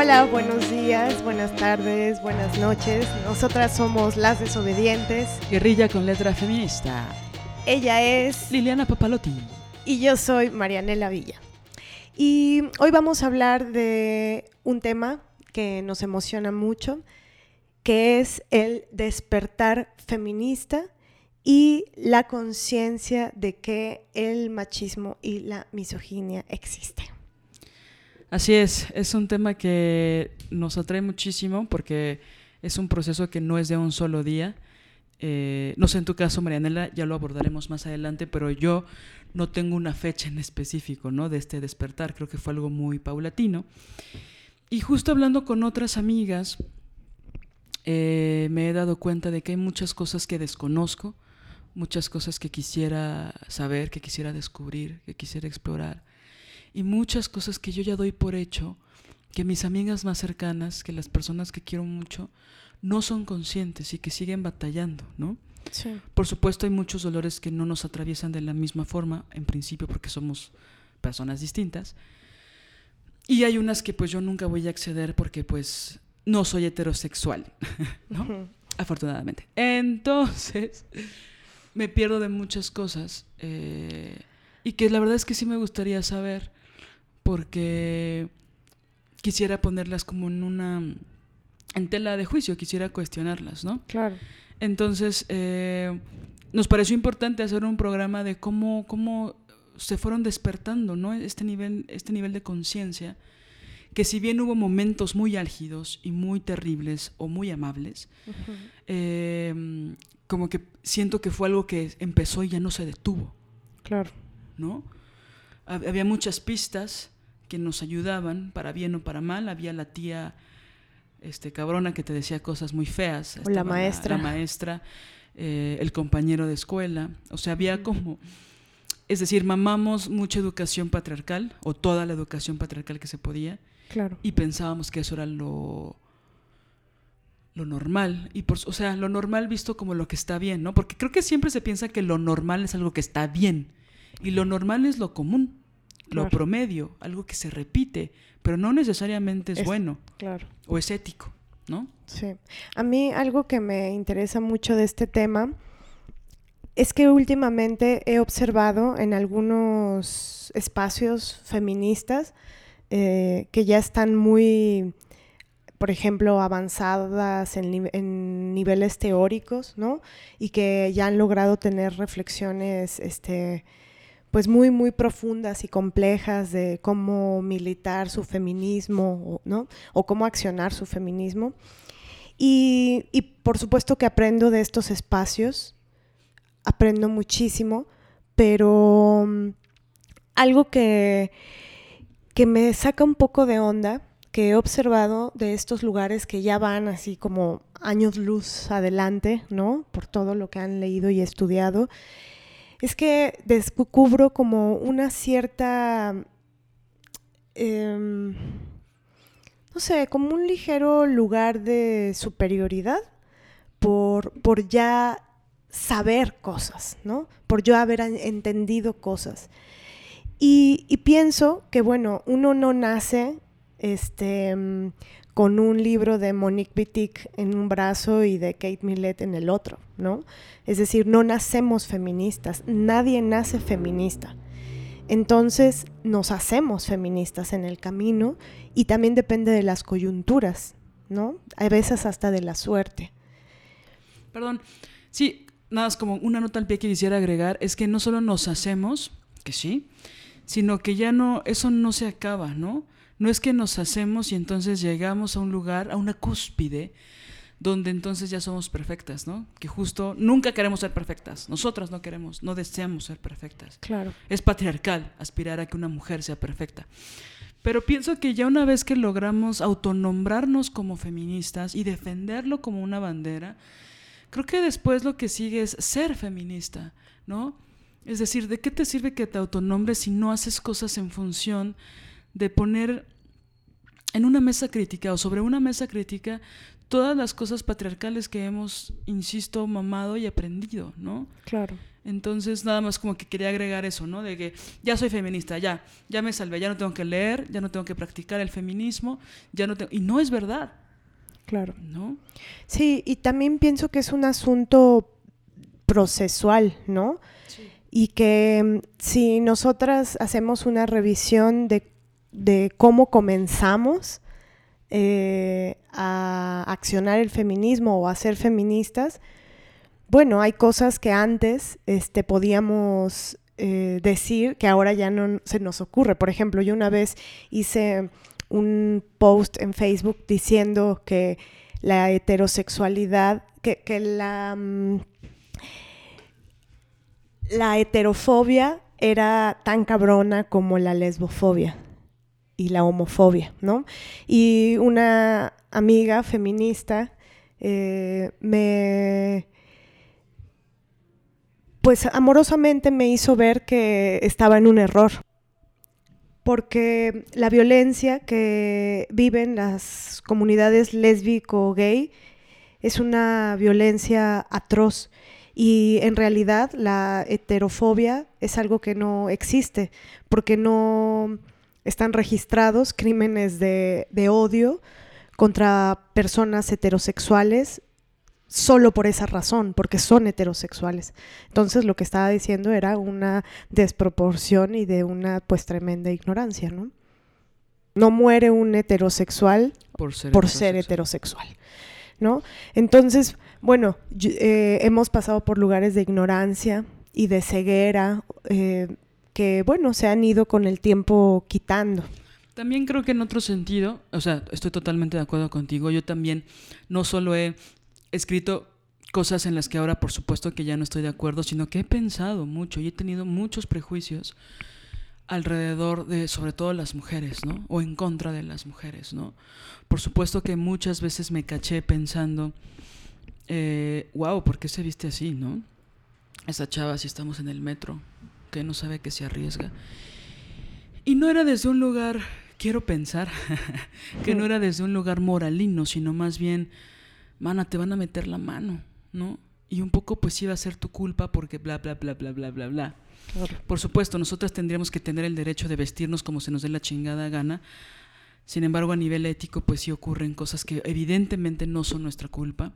Hola, buenos días, buenas tardes, buenas noches. Nosotras somos las desobedientes. Guerrilla con letra feminista. Ella es Liliana Papalotti. Y yo soy Marianela Villa. Y hoy vamos a hablar de un tema que nos emociona mucho, que es el despertar feminista y la conciencia de que el machismo y la misoginia existen. Así es, es un tema que nos atrae muchísimo porque es un proceso que no es de un solo día. Eh, no sé en tu caso, Marianela, ya lo abordaremos más adelante, pero yo no tengo una fecha en específico ¿no? de este despertar, creo que fue algo muy paulatino. Y justo hablando con otras amigas, eh, me he dado cuenta de que hay muchas cosas que desconozco, muchas cosas que quisiera saber, que quisiera descubrir, que quisiera explorar y muchas cosas que yo ya doy por hecho, que mis amigas más cercanas, que las personas que quiero mucho, no son conscientes y que siguen batallando, ¿no? Sí. Por supuesto hay muchos dolores que no nos atraviesan de la misma forma, en principio porque somos personas distintas. Y hay unas que pues yo nunca voy a acceder porque pues no soy heterosexual, ¿no? Afortunadamente. Entonces, me pierdo de muchas cosas eh, y que la verdad es que sí me gustaría saber porque quisiera ponerlas como en una en tela de juicio, quisiera cuestionarlas, ¿no? Claro. Entonces, eh, nos pareció importante hacer un programa de cómo, cómo se fueron despertando, ¿no? Este nivel, este nivel de conciencia, que si bien hubo momentos muy álgidos y muy terribles o muy amables, eh, como que siento que fue algo que empezó y ya no se detuvo. Claro. ¿No? Había muchas pistas, que nos ayudaban, para bien o para mal. Había la tía este, cabrona que te decía cosas muy feas. la maestra. La, maestra, eh, el compañero de escuela. O sea, había como... Es decir, mamamos mucha educación patriarcal, o toda la educación patriarcal que se podía. Claro. Y pensábamos que eso era lo lo normal y por o sea lo normal visto como lo que está bien no porque creo que siempre se piensa que lo normal es algo que está bien y lo normal es lo común lo promedio, algo que se repite, pero no necesariamente es, bueno claro. o es ético, ¿no? Sí. A mí algo que me interesa mucho de este tema es que últimamente he observado en algunos espacios feministas eh, que ya están muy, por ejemplo, avanzadas en, en, niveles teóricos, ¿no? Y que ya han logrado tener reflexiones, este, pues muy, muy profundas y complejas de cómo militar su feminismo, ¿no? O cómo accionar su feminismo. Y, y por supuesto que aprendo de estos espacios, aprendo muchísimo, pero um, algo que, que me saca un poco de onda, que he observado de estos lugares que ya van así como años luz adelante, ¿no? Por todo lo que han leído y estudiado, es que descubro como una cierta, em, no sé, como un ligero lugar de superioridad por, por ya saber cosas, ¿no? Por yo haber entendido cosas. Y, y pienso que, bueno, uno no nace este, con un libro de Monique Wittig en un brazo y de Kate Millett en el otro, ¿no? Es decir, no nacemos feministas, nadie nace feminista. Entonces nos hacemos feministas en el camino y también depende de las coyunturas, ¿no? A veces hasta de la suerte. Perdón, sí, nada más como una nota al pie que quisiera agregar es que no solo nos hacemos, que sí, sino que ya no, eso no se acaba, ¿no? No es que nos hacemos y entonces llegamos a un lugar, a una cúspide, donde entonces ya somos perfectas, ¿no? Que justo nunca queremos ser perfectas. Nosotras no queremos, no deseamos ser perfectas. Claro. Es patriarcal aspirar a que una mujer sea perfecta. Pero pienso que ya una vez que logramos autonombrarnos como feministas y defenderlo como una bandera, creo que después lo que sigue es ser feminista, ¿no? Es decir, ¿de qué te sirve que te autonombres si no haces cosas en función de poner en una mesa crítica o sobre una mesa crítica todas las cosas patriarcales que hemos, insisto, mamado y aprendido, ¿no? Claro. Entonces, nada más como que quería agregar eso, ¿no? De que ya soy feminista, ya, ya me salvé, ya no tengo que leer, ya no tengo que practicar el feminismo, ya no tengo... Y no es verdad. Claro. ¿No? Sí, y también pienso que es un asunto procesual, ¿no? Sí. Y que mm, si nosotras hacemos una revisión de, de cómo comenzamos eh, a accionar el feminismo o a ser feministas, bueno, hay cosas que antes este, podíamos eh, decir que ahora ya no se nos ocurre. Por ejemplo, yo una vez hice un post en Facebook diciendo que la heterosexualidad, que, la, mm, la heterofobia era tan cabrona como la lesbofobia y la homofobia, ¿no? Y una amiga feminista eh, me pues amorosamente me hizo ver que estaba en un error, porque la violencia que viven las comunidades lésbico-gay es una violencia atroz y en realidad la heterofobia es algo que no existe, porque no están registrados crímenes de, de odio contra personas heterosexuales solo por esa razón, porque son heterosexuales. Entonces lo que estaba diciendo era una desproporción y de una pues tremenda ignorancia, ¿no? No muere un heterosexual por ser, heterosexual. ¿no? Entonces, bueno, eh, hemos pasado por lugares de ignorancia y de ceguera eh, que, bueno, se han ido con el tiempo quitando. También creo que en otro sentido, o sea, estoy totalmente de acuerdo contigo, yo también no solo he escrito cosas en las que ahora por supuesto que ya no estoy de acuerdo, sino que he pensado mucho y he tenido muchos prejuicios alrededor de sobre todo las mujeres, ¿no? O en contra de las mujeres, ¿no? Por supuesto que muchas veces me caché pensando, eh, wow, ¿por qué se viste así, no? Esa chava si estamos en el metro, que no sabe que se arriesga. Y no era desde un lugar, quiero pensar, que no era desde un lugar moralino, sino más bien mana, te van a meter la mano, ¿no? Y un poco pues iba a ser tu culpa porque bla, bla, bla, bla, bla, bla, bla. Por supuesto, nosotras tendríamos que tener el derecho de vestirnos como se nos dé la chingada gana. Sin embargo, a nivel ético, pues sí ocurren cosas que evidentemente no son nuestra culpa,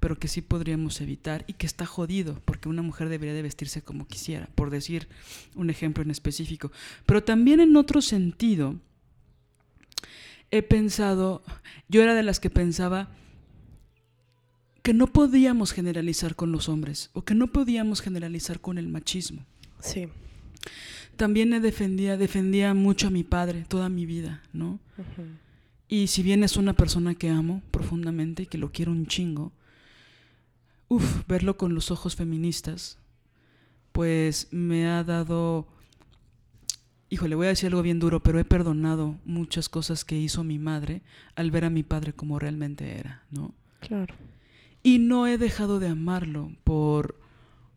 pero que sí podríamos evitar y que está jodido, porque una mujer debería de vestirse como quisiera, por decir un ejemplo en específico. Pero también en otro sentido, he pensado, yo era de las que pensaba, que no podíamos generalizar con los hombres o que no podíamos generalizar con el machismo. Sí. También defendía, defendía mucho a mi padre toda mi vida, ¿no? Y si bien es una persona que amo profundamente y que lo quiero un chingo, uff, verlo con los ojos feministas, pues me ha dado, híjole, voy a decir algo bien duro, pero he perdonado muchas cosas que hizo mi madre al ver a mi padre como realmente era, ¿no? Claro. Y no he dejado de amarlo por,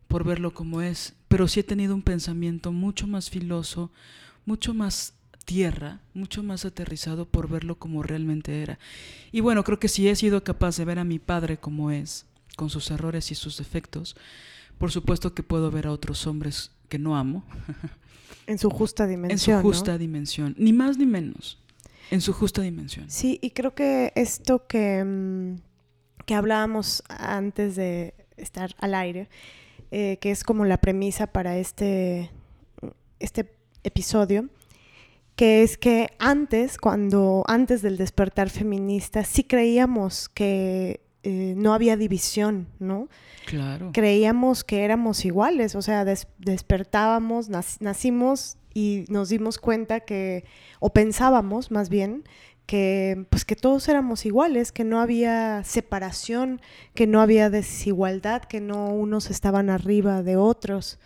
por verlo como es, pero sí he tenido un pensamiento mucho más filoso, mucho más tierra, mucho más aterrizado por verlo como realmente era. Y bueno, creo que si he sido capaz de ver a mi padre como es, con sus errores y sus defectos, por supuesto que puedo ver a otros hombres que no amo. En su justa dimensión. En su justa dimensión, ni más ni menos. En su justa dimensión. Sí, y creo que esto que, mm, que hablábamos antes de estar al aire, eh, que es como la premisa para este, este episodio, que es que antes, cuando antes del despertar feminista, sí creíamos que eh, no había división, ¿no? Claro. Creíamos que éramos iguales, o sea, despertábamos, nacimos y nos dimos cuenta que, o pensábamos más bien, que pues que todos éramos iguales, que no había separación, que no había desigualdad, que no unos estaban arriba de otros,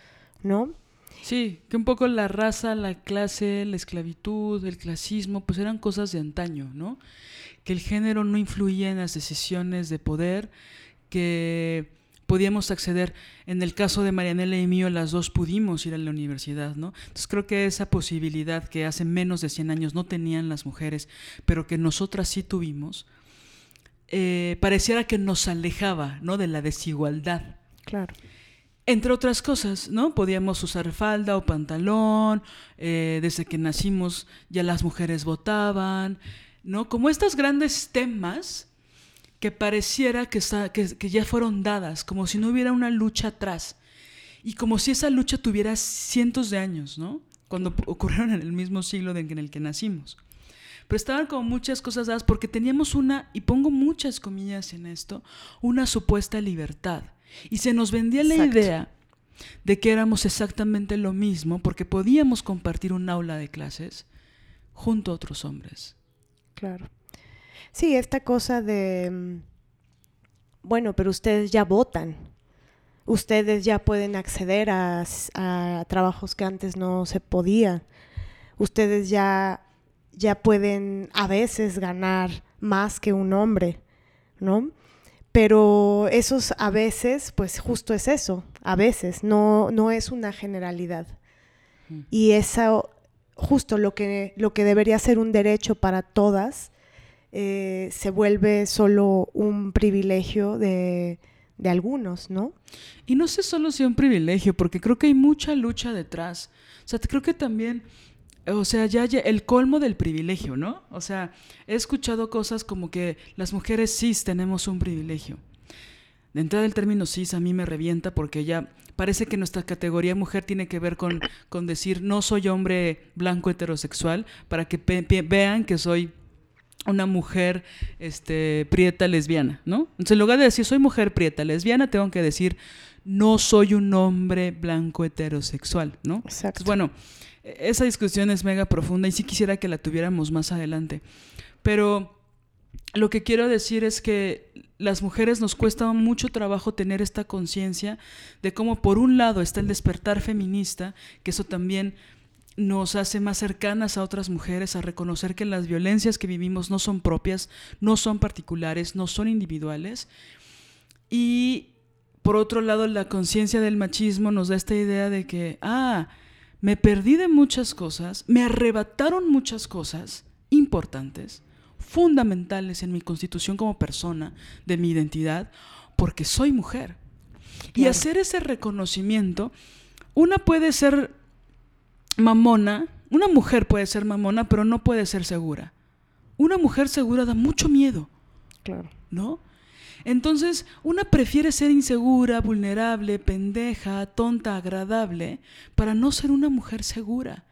¿no? Sí, que un poco la raza, la clase, la esclavitud, el clasismo, pues eran cosas de antaño, ¿no? Que el género no influía en las decisiones de poder, que podíamos acceder, en el caso de Marianela y mío, las dos pudimos ir a la universidad, ¿no? Entonces creo que esa posibilidad que hace menos de 100 años no tenían las mujeres, pero que nosotras sí tuvimos, eh, pareciera que nos alejaba, ¿no? De la desigualdad. Claro. Entre otras cosas, ¿no? Podíamos usar falda o pantalón, eh, desde que nacimos ya las mujeres votaban, ¿no? Como estos grandes temas que pareciera que, que, ya fueron dadas, como si no hubiera una lucha atrás. Y como si esa lucha tuviera cientos de años, ¿no? Cuando ocurrieron en el mismo siglo en el que nacimos. Pero estaban como muchas cosas dadas porque teníamos una, y pongo muchas comillas en esto, una supuesta libertad. Y se nos vendía la idea de que éramos exactamente lo mismo porque podíamos compartir un aula de clases junto a otros hombres. Claro. Sí, esta cosa de, mm, bueno, pero ustedes ya votan, ustedes ya pueden acceder a, trabajos que antes no se podía, ustedes ya, ya pueden a veces ganar más que un hombre, ¿no? Pero esos a veces, pues justo es eso, a veces, no, no es una generalidad. Y eso, justo lo que, lo que debería ser un derecho para todas, eh, se vuelve solo un privilegio de, algunos, ¿no? Y no sé solo si un privilegio, porque creo que hay mucha lucha detrás. O sea, creo que también, o sea, ya, el colmo del privilegio, ¿no? O sea, he escuchado cosas como que las mujeres cis tenemos un privilegio. De entrada el término cis a mí me revienta porque ya parece que nuestra categoría mujer tiene que ver con, con decir no soy hombre blanco heterosexual para que vean que soy una mujer este, prieta lesbiana, ¿no? Entonces, en lugar de decir soy mujer prieta lesbiana, tengo que decir no soy un hombre blanco heterosexual, ¿no? Exacto. bueno, esa discusión es mega profunda y sí quisiera que la tuviéramos más adelante. Pero lo que quiero decir es que las mujeres nos cuesta mucho trabajo tener esta conciencia de cómo por un lado está el despertar feminista, que eso también nos hace más cercanas a otras mujeres, a reconocer que las violencias que vivimos no son propias, no son particulares, no son individuales. Y por otro lado, la conciencia del machismo nos da esta idea de que, ah, me perdí de muchas cosas, me arrebataron muchas cosas importantes, fundamentales en mi constitución como persona, de mi identidad, porque soy mujer. Y hacer ese reconocimiento, una puede ser mamona, una mujer puede ser mamona, pero no puede ser segura. Una mujer segura da mucho miedo. Claro. ¿No? Entonces, una prefiere ser insegura, vulnerable, pendeja, tonta, agradable, para no ser una mujer segura.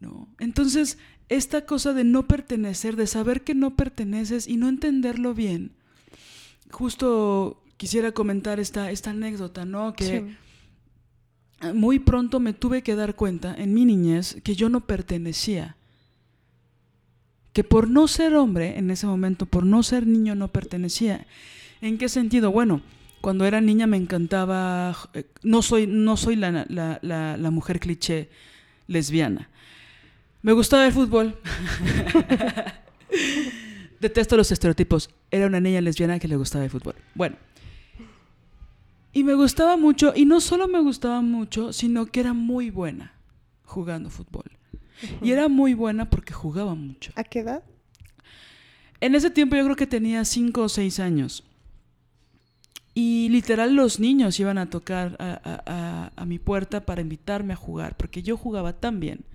¿No? Entonces, esta cosa de no pertenecer, de saber que no perteneces y no entenderlo bien. Justo quisiera comentar esta, esta anécdota, ¿no? Que muy pronto me tuve que dar cuenta en mi niñez que yo no pertenecía. Que por no ser hombre en ese momento, por no ser niño, no pertenecía. ¿En qué sentido? Bueno, cuando era niña me encantaba, eh, no soy, no soy la, la mujer cliché lesbiana. Me gustaba el fútbol. Detesto los estereotipos. Era una niña lesbiana que le gustaba el fútbol. Bueno, y me gustaba mucho, y no solo me gustaba mucho, sino que era muy buena jugando fútbol. Y era muy buena porque jugaba mucho. ¿A qué edad? En ese tiempo yo creo que tenía cinco o seis años. Y literal los niños iban a tocar a, mi puerta para invitarme a jugar, porque yo jugaba tan bien.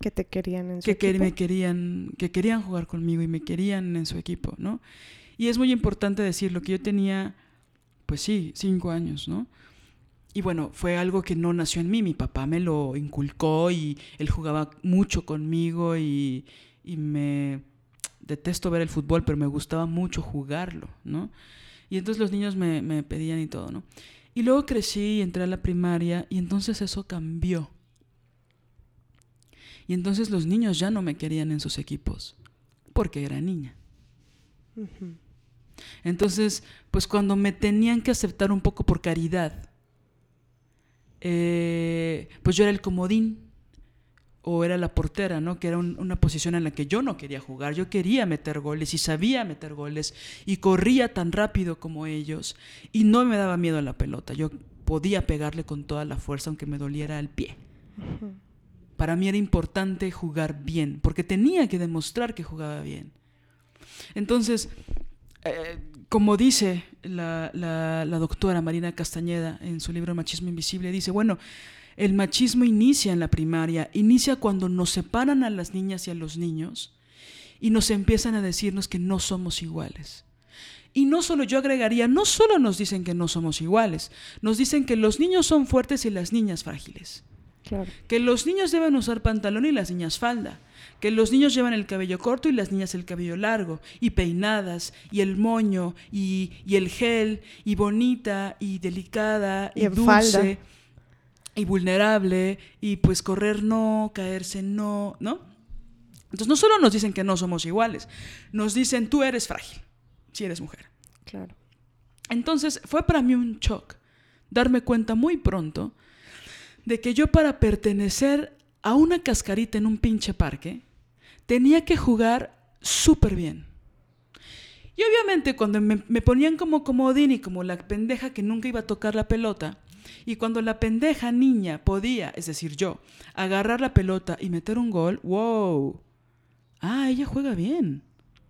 Que te querían en su que equipo. me querían, que querían jugar conmigo y me querían en su equipo, ¿no? Y es muy importante decirlo, que yo tenía pues sí, cinco años, ¿no? Y bueno, fue algo que no nació en mí, mi papá me lo inculcó y él jugaba mucho conmigo y, me detesto ver el fútbol, pero me gustaba mucho jugarlo, ¿no? Y entonces los niños me, me pedían y todo, ¿no? Y luego crecí y entré a la primaria y entonces eso cambió. Y entonces los niños ya no me querían en sus equipos, porque era niña. Entonces, pues cuando me tenían que aceptar un poco por caridad, eh, pues yo era el comodín o era la portera, ¿no? Que era una posición en la que yo no quería jugar. Yo quería meter goles y sabía meter goles y corría tan rápido como ellos y no me daba miedo a la pelota. Yo podía pegarle con toda la fuerza aunque me doliera el pie. Para mí era importante jugar bien porque tenía que demostrar que jugaba bien. Entonces, eh, como dice la, la, doctora Marina Castañeda en su libro Machismo Invisible, dice, bueno, el machismo inicia en la primaria, inicia cuando nos separan a las niñas y a los niños y nos empiezan a decirnos que no somos iguales. Y no solo, yo agregaría, no solo nos dicen que no somos iguales, nos dicen que los niños son fuertes y las niñas frágiles. Que los niños deben usar pantalón y las niñas falda que los niños llevan el cabello corto y las niñas el cabello largo, y peinadas, y el moño, y, el gel, y bonita, y delicada, y, dulce, y vulnerable, y pues correr no, caerse no, ¿no? Entonces no solo nos dicen que no somos iguales, nos dicen tú eres frágil, si eres mujer. Claro. Entonces fue para mí un shock darme cuenta muy pronto de que yo para pertenecer a una cascarita en un pinche parque, tenía que jugar súper bien. Y obviamente cuando me, ponían como comodín y como la pendeja que nunca iba a tocar la pelota, y cuando la pendeja niña podía, es decir, yo, agarrar la pelota y meter un gol, wow. Ah, ella juega bien.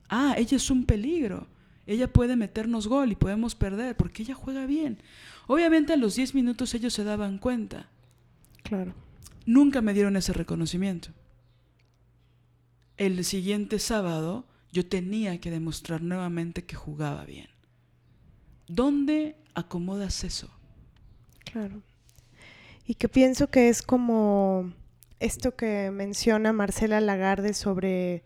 Ah, ella es un peligro. Ella puede meternos gol y podemos perder porque ella juega bien. Obviamente a los 10 minutos ellos se daban cuenta. Claro. Nunca me dieron ese reconocimiento. El siguiente sábado yo tenía que demostrar nuevamente que jugaba bien. ¿Dónde acomodas eso? Claro. Y que pienso que es como esto que menciona Marcela Lagarde sobre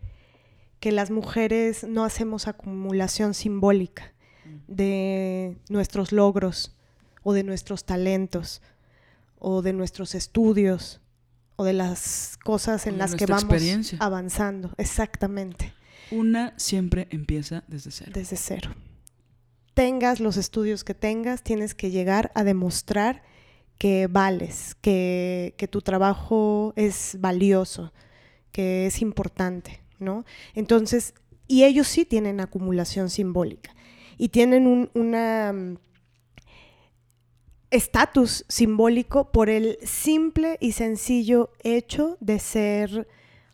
que las mujeres no hacemos acumulación simbólica de nuestros logros o de nuestros talentos o de nuestros estudios o de las cosas en las que vamos avanzando. Exactamente. Una siempre empieza desde cero. Desde cero. Tengas los estudios que tengas, tienes que llegar a demostrar que vales, que, tu trabajo es valioso, que es importante, ¿no? Entonces, y ellos sí tienen acumulación simbólica y tienen una estatus simbólico por el simple y sencillo hecho de ser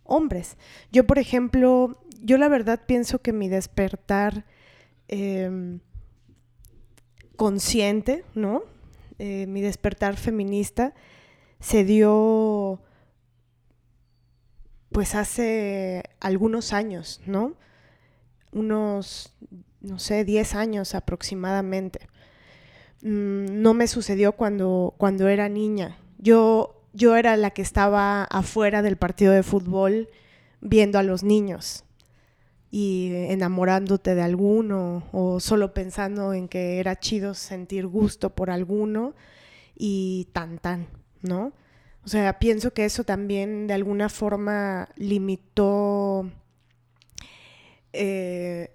hombres. Yo, por ejemplo, yo la verdad pienso que mi despertar em, consciente, ¿no? Eh, mi despertar feminista se dio pues hace algunos años, ¿no? Unos, no sé, 10 años aproximadamente. Mm, no me sucedió cuando, cuando era niña. Yo, yo era la que estaba afuera del partido de fútbol viendo a los niños y enamorándote de alguno o solo pensando en que era chido sentir gusto por alguno y tan tan, ¿no? O sea, pienso que eso también de alguna forma limitó eh,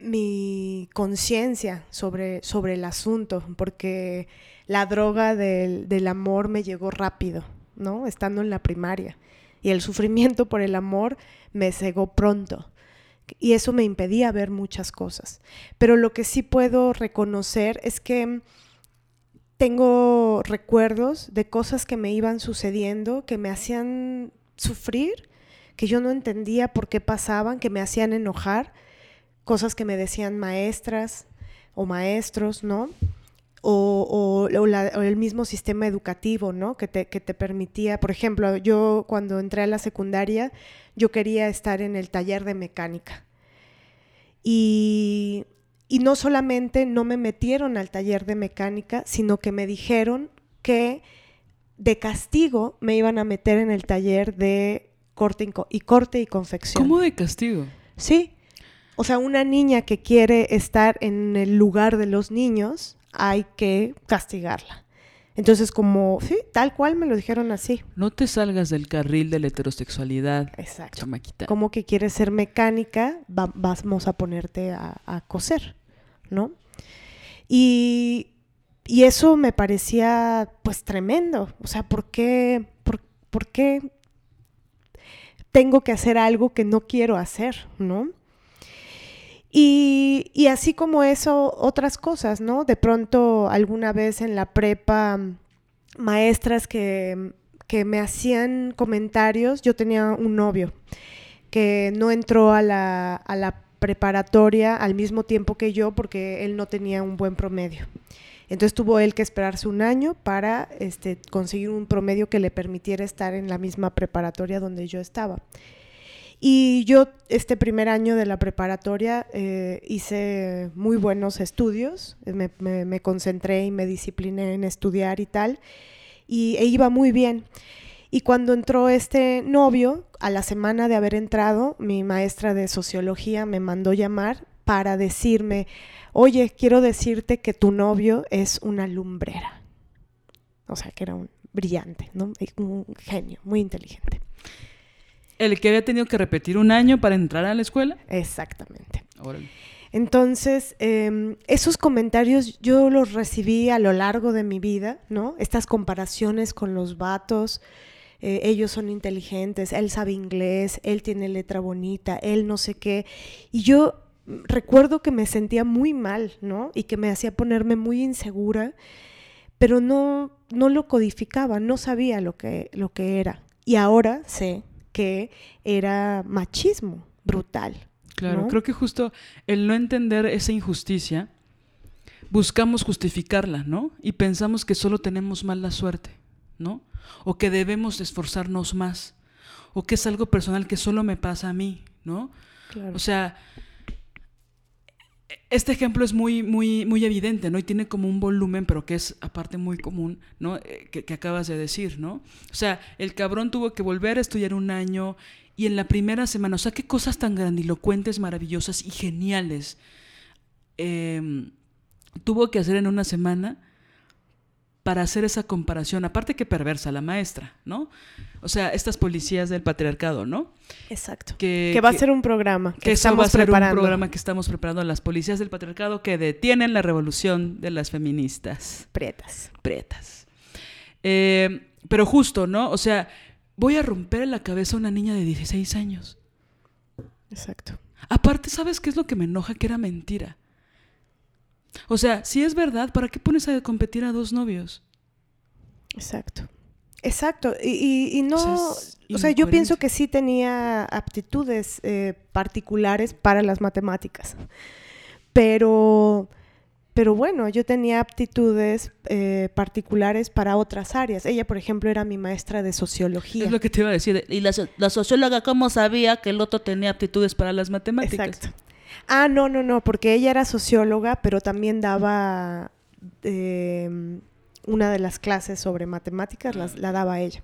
mi conciencia sobre, sobre el asunto, porque la droga del, del, amor me llegó rápido, ¿no? Estando en la primaria. Y el sufrimiento por el amor me cegó pronto. Y eso me impedía ver muchas cosas. Pero lo que sí puedo reconocer es que tengo recuerdos de cosas que me iban sucediendo, que me hacían sufrir, que yo no entendía por qué pasaban, que me hacían enojar cosas que me decían maestras o maestros, ¿no? O, el mismo sistema educativo, ¿no? Que te, que te permitía, por ejemplo, yo cuando entré a la secundaria, yo quería estar en el taller de mecánica. Y, y no solamente no me metieron al taller de mecánica, sino que me dijeron que de castigo me iban a meter en el taller de corte y, corte y confección. ¿Cómo de castigo? Sí, o sea, una niña que quiere estar en el lugar de los niños, hay que castigarla. Entonces, como, sí, tal cual me lo dijeron así. No te salgas del carril de la heterosexualidad, Exacto. chamaquita. Como que quieres ser mecánica, va- vamos a ponerte a, a coser, ¿no? Y, y eso me parecía, pues, tremendo. O sea, ¿por qué, por, por qué tengo que hacer algo que no quiero hacer, ¿no? Y, así como eso, otras cosas, ¿no? De pronto, alguna vez en la prepa, maestras que, que me hacían comentarios, yo tenía un novio que no entró a la, a la preparatoria al mismo tiempo que yo porque él no tenía un buen promedio. Entonces tuvo él que esperarse un año para este, conseguir un promedio que le permitiera estar en la misma preparatoria donde yo estaba. Y yo este primer año de la preparatoria eh, hice muy buenos estudios, eh, me, concentré y me discipliné en estudiar y tal, y e iba muy bien. Y cuando entró este novio, a la semana de haber entrado, mi maestra de sociología me mandó llamar para decirme, oye, quiero decirte que tu novio es una lumbrera. O sea, que era un brillante, ¿no? Un genio, muy inteligente. El que había tenido que repetir un año para entrar a la escuela. Exactamente. Órale. Entonces, eh, esos comentarios yo los recibí a lo largo de mi vida, ¿no? Estas comparaciones con los vatos, eh, ellos son inteligentes, él sabe inglés, él tiene letra bonita, él no sé qué. Y yo recuerdo que me sentía muy mal, ¿no? Y que me hacía ponerme muy insegura, pero no, no lo codificaba, no sabía lo que, lo que era. Y ahora sé que era machismo brutal. Claro, ¿no? creo que justo el no entender esa injusticia, buscamos justificarla, ¿no? Y pensamos que solo tenemos mala suerte, ¿no? O que debemos esforzarnos más, o que es algo personal que solo me pasa a mí, ¿no? Claro. O sea, este ejemplo es muy, muy, muy evidente, ¿no? Y tiene como un volumen, pero que es aparte muy común, ¿no? Eh, que, acabas de decir, ¿no? O sea, el cabrón tuvo que volver a estudiar un año y en la primera semana, o sea, qué cosas tan grandilocuentes, maravillosas y geniales eh, tuvo que hacer en una semana para hacer esa comparación. Aparte que perversa la maestra, ¿no? O sea, estas policías del patriarcado, ¿no? Exacto. Que, Que va a ser un programa que, que eso estamos va a ser preparando. un programa que estamos preparando las policías del patriarcado que detienen la revolución de las feministas Prietas. pretas. Eh, pero justo, ¿no? O sea, voy a romper la cabeza a una niña de 16 años. Exacto. Aparte, ¿sabes qué es lo que me enoja? Que era mentira. O sea, si es verdad, ¿para qué pones a competir a dos novios? Exacto. Exacto. Y, y- y no. O sea, O es sea, yo pienso que sí tenía aptitudes eh, particulares para las matemáticas. Pero. Pero bueno, yo tenía aptitudes eh, particulares para otras áreas. Ella, por ejemplo, era mi maestra de sociología. Es lo que te iba a decir. Y la, la socióloga, ¿cómo sabía que el otro tenía aptitudes para las matemáticas? Exacto. Ah, no, no, no, porque ella era socióloga, pero también daba eh, una de las clases sobre matemáticas, las- la daba ella.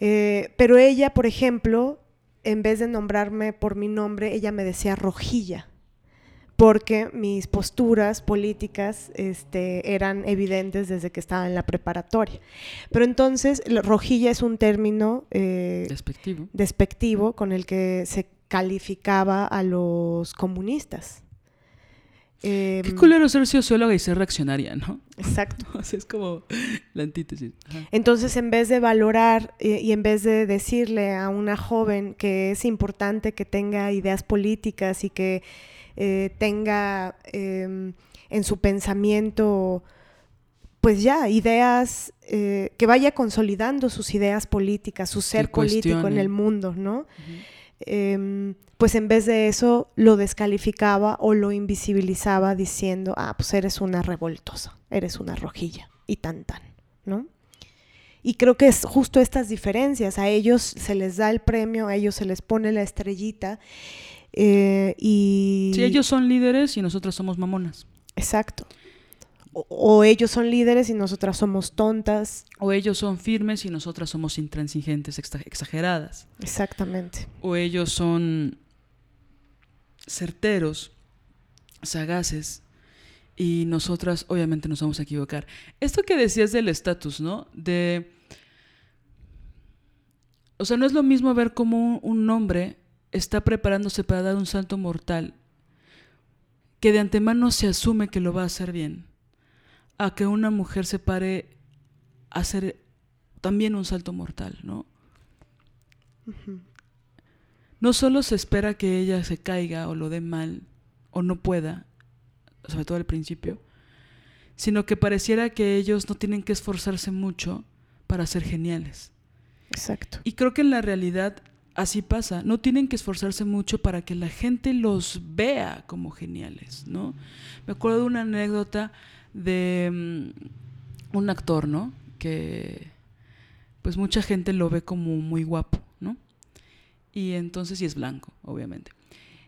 Eh, pero ella, por ejemplo, en vez de nombrarme por mi nombre, ella me decía rojilla, porque mis posturas políticas este, eran evidentes desde que estaba en la preparatoria. Pero entonces, la- rojilla es un término... eh, Despectivo. despectivo con el que se calificaba a los comunistas. Eh, Qué culero ser socióloga y ser reaccionaria, ¿no? Exacto. O sea, es como la antítesis. Ajá. Entonces, en vez de valorar y en vez de decirle a una joven que es importante que tenga ideas políticas y que eh, tenga eh, en su pensamiento, pues ya, ideas, eh, que vaya consolidando sus ideas políticas, su ser político en el mundo, ¿no? Em, pues en vez de eso lo descalificaba o lo invisibilizaba diciendo, ah, pues eres una revoltosa, eres una rojilla y tan tan, ¿no? Y creo que es justo estas diferencias, a ellos se les da el premio, a ellos se les pone la estrellita eh, y... Sí, ellos son líderes y nosotras somos mamonas. Exacto. O, o ellos son líderes y nosotras somos tontas. O ellos son firmes y nosotras somos intransigentes, exageradas. Exactamente. O ellos son certeros, sagaces y nosotras obviamente nos vamos a equivocar. Esto que decías del estatus, ¿no? De... O sea, no es lo mismo ver cómo un, hombre está preparándose para dar un salto mortal, que de antemano se asume que lo va a hacer bien, a que una mujer se pare a hacer también un salto mortal, ¿no? No solo se espera que ella se caiga o lo dé mal o no pueda, sobre todo al principio, sino que pareciera que ellos no tienen que esforzarse mucho para ser geniales. Exacto. Y creo que en la realidad así pasa, no tienen que esforzarse mucho para que la gente los vea como geniales, ¿no? Me acuerdo de una anécdota de mm, un actor, ¿no? Que pues mucha gente lo ve como muy guapo, ¿no? Y entonces, y es blanco, obviamente.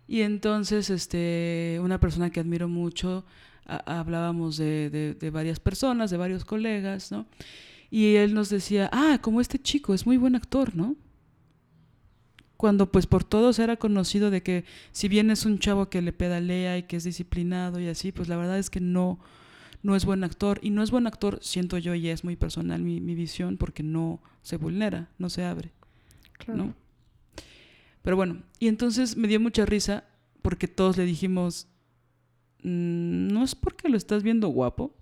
Y entonces, este, una persona que admiro mucho, hablábamos de, de, varias personas, de varios colegas, ¿no? Y él nos decía, ah, como este chico, es muy buen actor, ¿no? Cuando pues por todos era conocido de que si bien es un chavo que le pedalea y que es disciplinado y así, pues la verdad es que no, no es buen actor. Y no es buen actor, siento yo, y es muy personal mi, mi visión, porque no se vulnera, no se abre. Claro. ¿no? Pero bueno, y entonces me dio mucha risa porque todos le dijimos, mm, no es porque lo estás viendo guapo.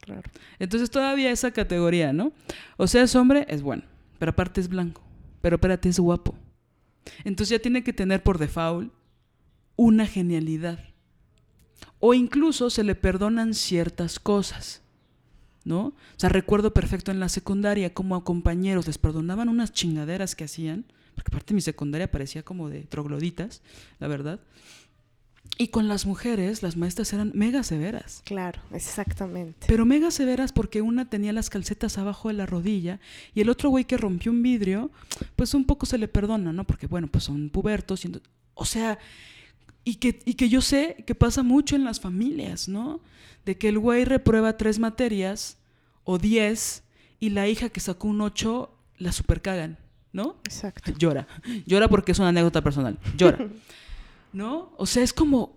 Claro. Entonces todavía esa categoría, ¿no? O sea, es hombre, es bueno, pero aparte es blanco, pero espérate, es guapo. Entonces ya tiene que tener por default una genialidad. O incluso se le perdonan ciertas cosas. ¿no? O sea, recuerdo perfecto en la secundaria como a compañeros les perdonaban unas chingaderas que hacían, porque aparte mi secundaria parecía como de trogloditas, la verdad. Y con las mujeres, las maestras eran mega severas. Claro, exactamente. Pero mega severas porque una tenía las calcetas abajo de la rodilla y el otro güey que rompió un vidrio, pues un poco se le perdona, ¿no? Porque bueno, pues son pubertos. o sea, y que, y que yo sé que pasa mucho en las familias, ¿no? de que el güey reprueba tres materias o diez y la hija que sacó un ocho la supercagan, ¿no? Exacto. Llora. Llora porque es una anécdota personal. Llora. ¿No? O sea, es como...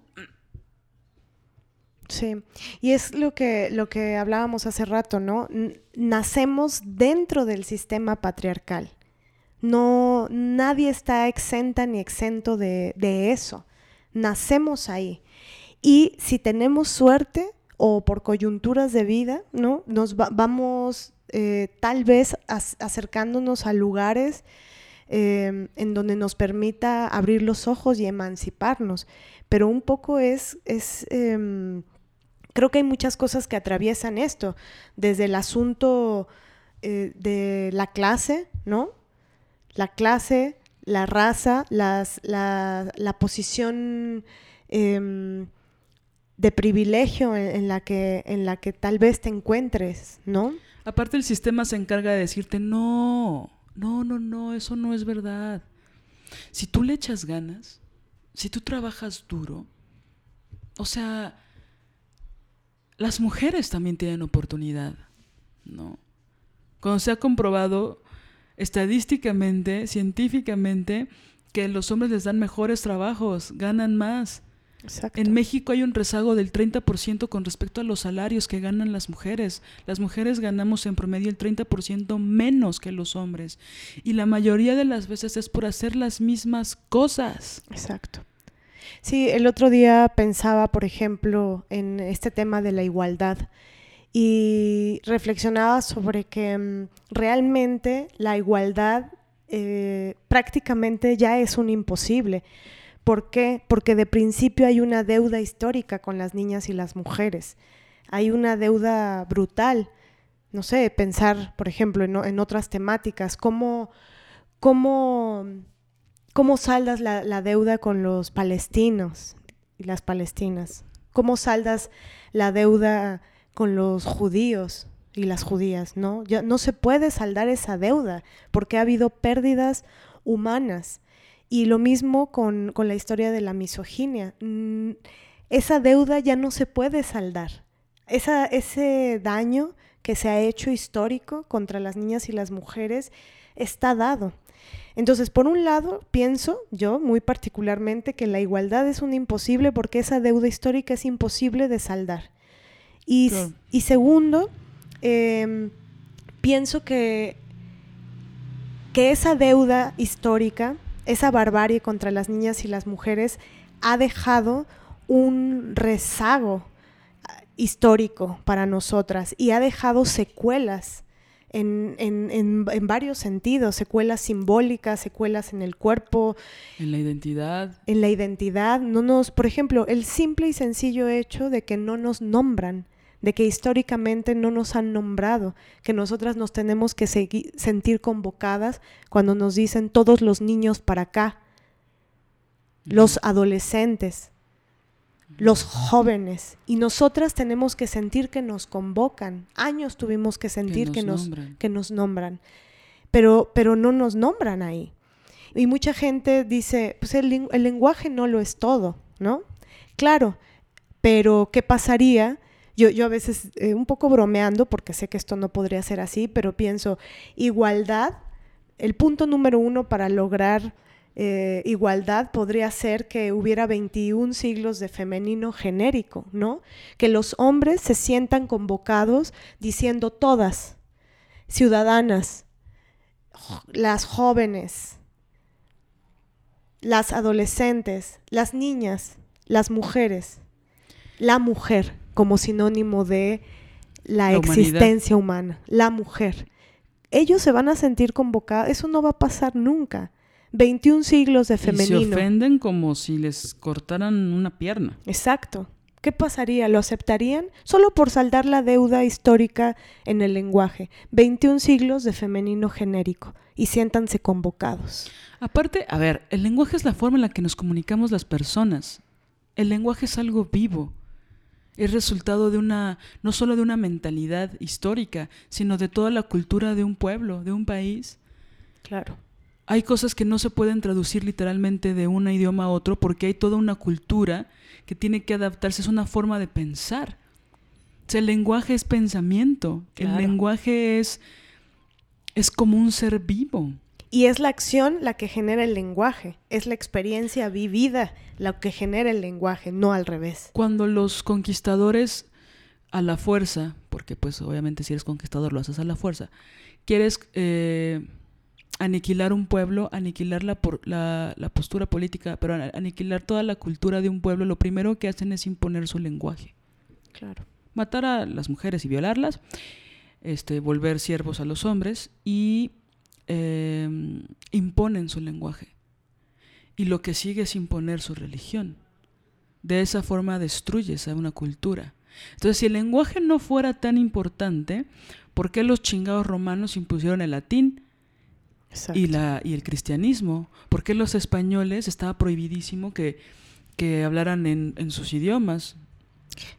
Sí, y es lo que, lo que hablábamos hace rato, ¿no? nacemos dentro del sistema patriarcal. No, nadie está exenta ni exento de, de eso. Nacemos ahí. Y si tenemos suerte, o por coyunturas de vida, ¿no? Nos vamos eh, tal vez acercándonos a lugares em, en donde nos permita abrir los ojos y emanciparnos. Pero un poco es, es em, creo que hay muchas cosas que atraviesan esto, desde el asunto eh, de la clase, ¿no? La clase, la raza, la, la, posición em, de privilegio en, la que, en la que tal vez te encuentres, ¿no? Aparte el sistema se encarga de decirte, no, no, no, no, eso no es verdad. Si tú le echas ganas, si tú trabajas duro, o sea, las mujeres también tienen oportunidad, ¿no? Cuando se ha comprobado estadísticamente, científicamente, que los hombres les dan mejores trabajos, ganan más. En México hay un rezago del 30% con respecto a los salarios que ganan las mujeres. Las mujeres ganamos en promedio el 30% menos que los hombres. Y la mayoría de las veces es por hacer las mismas cosas. Exacto. Sí, el otro día pensaba, por ejemplo, en este tema de la igualdad y reflexionaba sobre que mm, realmente la igualdad eh, prácticamente ya es un imposible ¿Por qué? Porque de principio hay una deuda histórica con las niñas y las mujeres. Hay una deuda brutal. No sé, pensar, por ejemplo, en, otras temáticas, cómo, cómo, cómo saldas la, deuda con los palestinos y las palestinas. ¿Cómo saldas la deuda con los judíos y las judías? ¿no? Ya no se puede saldar esa deuda porque ha habido pérdidas humanas. Y lo mismo con, la historia de la misoginia. Mm, esa deuda ya no se puede saldar. Esa, ese daño que se ha hecho histórico contra las niñas y las mujeres está dado. Entonces, por un lado, pienso yo muy particularmente que la igualdad es un imposible porque esa deuda histórica es imposible de saldar. Y, Claro. y segundo, em, pienso que, que esa deuda histórica, esa barbarie contra las niñas y las mujeres, ha dejado un rezago ah, histórico para nosotras y ha dejado secuelas en, en- en- en varios sentidos, secuelas simbólicas, secuelas en el cuerpo, En la identidad. en la identidad. No nos, por ejemplo, el simple y sencillo hecho de que no nos nombran, de que históricamente no nos han nombrado, que nosotras nos tenemos que sentir convocadas cuando nos dicen todos los niños para acá, los adolescentes, los jóvenes, y nosotras tenemos que sentir que nos convocan. Años tuvimos que sentir que nos, nombran. que nos nombran, pero, pero no nos nombran ahí. Y mucha gente dice, pues el, el lenguaje no lo es todo, ¿no? Claro, pero ¿qué pasaría? Yo, yo a veces, eh, un poco bromeando, porque sé que esto no podría ser así, pero pienso, igualdad, el punto número uno para lograr eh, igualdad podría ser que hubiera 21 siglos de femenino genérico, ¿no? Que los hombres se sientan convocados diciendo todas, ciudadanas, las jóvenes, las adolescentes, las niñas, las mujeres, la mujer como sinónimo de la, La humanidad. existencia humana, la mujer. Ellos se van a sentir convocados, eso no va a pasar nunca. 21 siglos de Y se femenino. ofenden como si les cortaran una pierna. Exacto. ¿Qué pasaría? ¿Lo aceptarían? Solo por saldar la deuda histórica en el lenguaje. 21 siglos de femenino genérico. Y siéntanse convocados. Aparte, a ver, el lenguaje es la forma en la que nos comunicamos las personas. El lenguaje es algo vivo. Es resultado de una, no solo de una mentalidad histórica, sino de toda la cultura de un pueblo, de un país. Claro. Hay cosas que no se pueden traducir literalmente de un idioma a otro porque hay toda una cultura que tiene que adaptarse, es una forma de pensar. O sea, el lenguaje es pensamiento, Claro. el lenguaje es, es como un ser vivo. Y es la acción la que genera el lenguaje. Es la experiencia vivida la que genera el lenguaje, no al revés. Cuando los conquistadores a la fuerza, porque pues obviamente si eres conquistador lo haces a la fuerza, quieres eh, aniquilar un pueblo, aniquilar la, por- la, la postura política, pero aniquilar toda la cultura de un pueblo, lo primero que hacen es imponer su lenguaje. Claro. Matar a las mujeres y violarlas, este, volver siervos a los hombres y eh, imponen su lenguaje. Y lo que sigue es imponer su religión. De esa forma destruyes a una cultura. Entonces, si el lenguaje no fuera tan importante, ¿por qué los chingados romanos impusieron el latín y, la, y el cristianismo? ¿Por qué los españoles estaba prohibidísimo que, que hablaran en, en sus idiomas?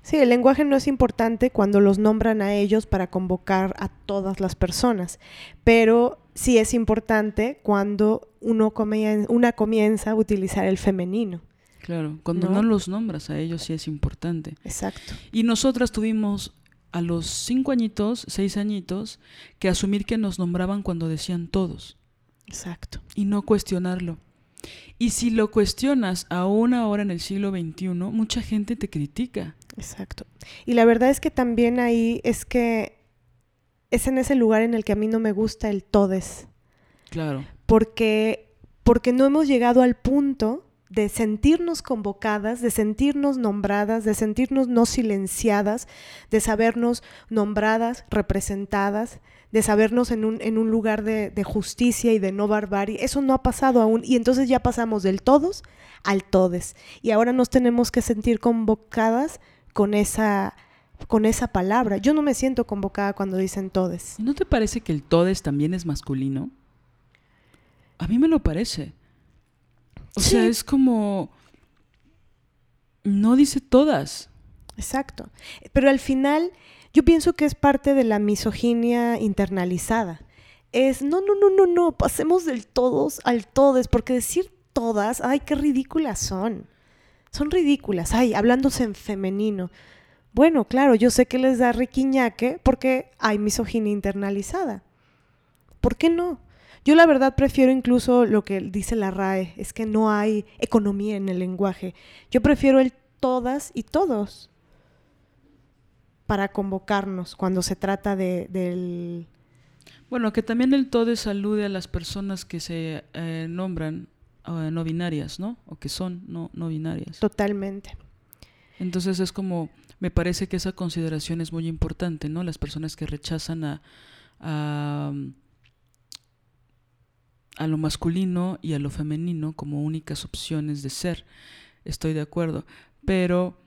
Sí, el lenguaje no es importante cuando los nombran a ellos para convocar a todas las personas, pero sí es importante cuando uno comien- una comienza a utilizar el femenino. Claro, cuando ¿No? no los nombras a ellos sí es importante. Exacto. Y nosotras tuvimos a los cinco añitos, seis añitos, que asumir que nos nombraban cuando decían todos Exacto. y no cuestionarlo. Y si lo cuestionas aún ahora en el siglo XXI, mucha gente te critica. Exacto. Y la verdad es que también ahí es que es en ese lugar en el que a mí no me gusta el todes, Claro. porque porque no hemos llegado al punto de sentirnos convocadas, de sentirnos nombradas, de sentirnos no silenciadas, de sabernos nombradas, representadas, de sabernos en un, en un lugar de, de justicia y de no barbarie. Eso no ha pasado aún. Y entonces ya pasamos del todos al todes. Y ahora nos tenemos que sentir convocadas con esa, con esa palabra. Yo no me siento convocada cuando dicen todes. ¿Y no te parece que el todes también es masculino? A mí me lo parece. O sea, es como... No dice todas. Exacto. Pero al final yo pienso que es parte de la misoginia internalizada. Es, no, no, no, no, no, pasemos del todos al todes, porque decir todas, ay, qué ridículas son. Son ridículas, ay, hablándose en femenino. Bueno, claro, yo sé que les da riquiñaque porque hay misoginia internalizada. ¿Por qué no? Yo la verdad prefiero incluso lo que dice la RAE, es que no hay economía en el lenguaje. Yo prefiero el todas y todos para convocarnos cuando se trata de, del... Bueno, que también el todo salude a las personas que se eh, nombran eh, no binarias, ¿no? O que son no, no binarias. Totalmente. Entonces es como, me parece que esa consideración es muy importante, ¿no? Las personas que rechazan a, a, a lo masculino y a lo femenino como únicas opciones de ser. Estoy de acuerdo. Pero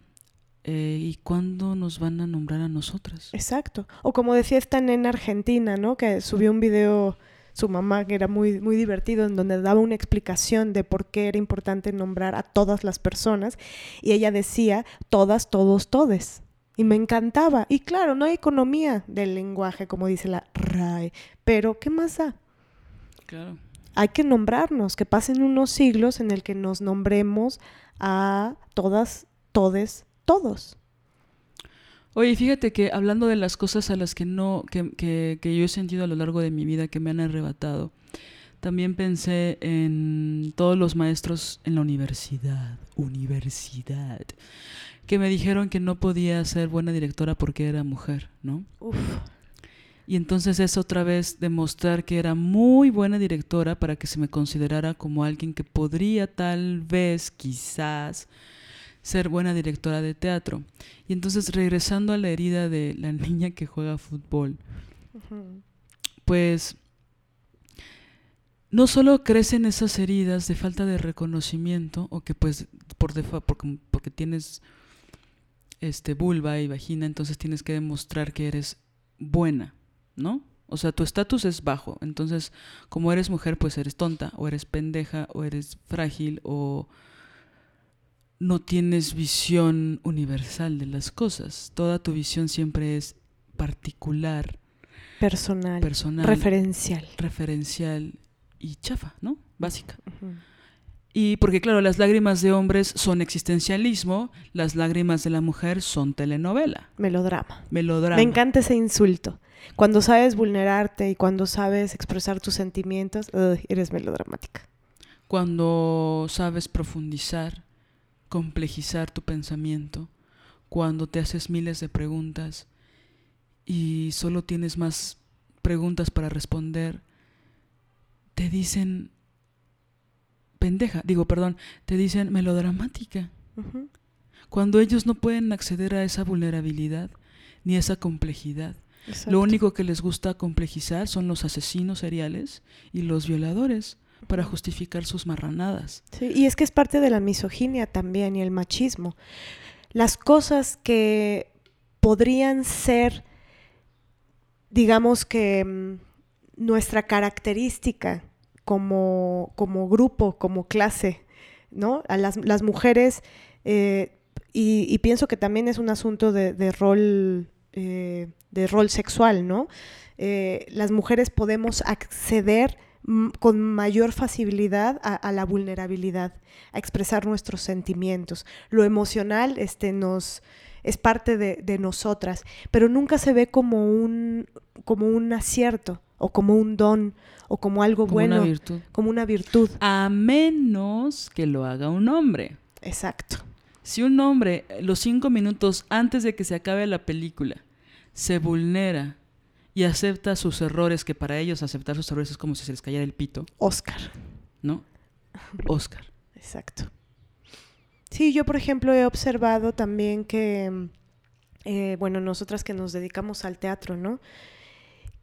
eh, ¿y cuándo nos van a nombrar a nosotras? Exacto. O como decía esta nena argentina, ¿no? Que subió un video su mamá que era muy, muy divertido en donde daba una explicación de por qué era importante nombrar a todas las personas y ella decía todas, todos, todes. Y me encantaba. Y claro, no hay economía del lenguaje, como dice la RAE, pero ¿qué más da? Claro. Hay que nombrarnos, que pasen unos siglos en el que nos nombremos a todas, todes, todos. Oye, fíjate que hablando de las cosas a las que no, que, que, que, yo he sentido a lo largo de mi vida que me han arrebatado, también pensé en todos los maestros en la universidad, universidad, que me dijeron que no podía ser buena directora porque era mujer, ¿no? Uf. Y entonces es otra vez demostrar que era muy buena directora para que se me considerara como alguien que podría tal vez, quizás, ser buena directora de teatro. Y entonces regresando a la herida de la niña que juega fútbol, uh -huh. pues no solo crecen esas heridas de falta de reconocimiento o que pues por porque, porque tienes este vulva y vagina, entonces tienes que demostrar que eres buena, ¿no? O sea, tu estatus es bajo. Entonces, como eres mujer, pues eres tonta, o eres pendeja, o eres frágil, o no tienes visión universal de las cosas. Toda tu visión siempre es particular, personal, personal referencial. Referencial y chafa, ¿no? Básica. Uh -huh. Y porque, claro, las lágrimas de hombres son existencialismo, las lágrimas de la mujer son telenovela. Melodrama. Melodrama. Me encanta ese insulto. Cuando sabes vulnerarte y cuando sabes expresar tus sentimientos, eres melodramática. Cuando sabes profundizar, complejizar tu pensamiento, cuando te haces miles de preguntas y solo tienes más preguntas para responder, te dicen pendeja, digo, perdón, te dicen melodramática. Uh -huh. Cuando ellos no pueden acceder a esa vulnerabilidad ni a esa complejidad. Exacto. Lo único que les gusta complejizar son los asesinos seriales y los violadores para justificar sus marranadas. Sí, y es que es parte de la misoginia también y el machismo. Las cosas que podrían ser, digamos que mm, nuestra característica como, como grupo, como clase, ¿no? A las, las mujeres, eh, y, pienso que también es un asunto de, de rol, eh, de rol sexual, ¿no? Eh, las mujeres podemos acceder con mayor facilidad a, a, la vulnerabilidad, a expresar nuestros sentimientos. Lo emocional este, nos, es parte de, de nosotras, pero nunca se ve como un, como un acierto o como un don o como algo como bueno, una virtud. como una virtud. A menos que lo haga un hombre. Exacto. Si un hombre, los cinco minutos antes de que se acabe la película, se vulnera y acepta sus errores, que para ellos aceptar sus errores es como si se les cayera el pito. Oscar. ¿No? Oscar. Exacto. Sí, yo por ejemplo he observado también que, eh, bueno, nosotras que nos dedicamos al teatro, ¿no?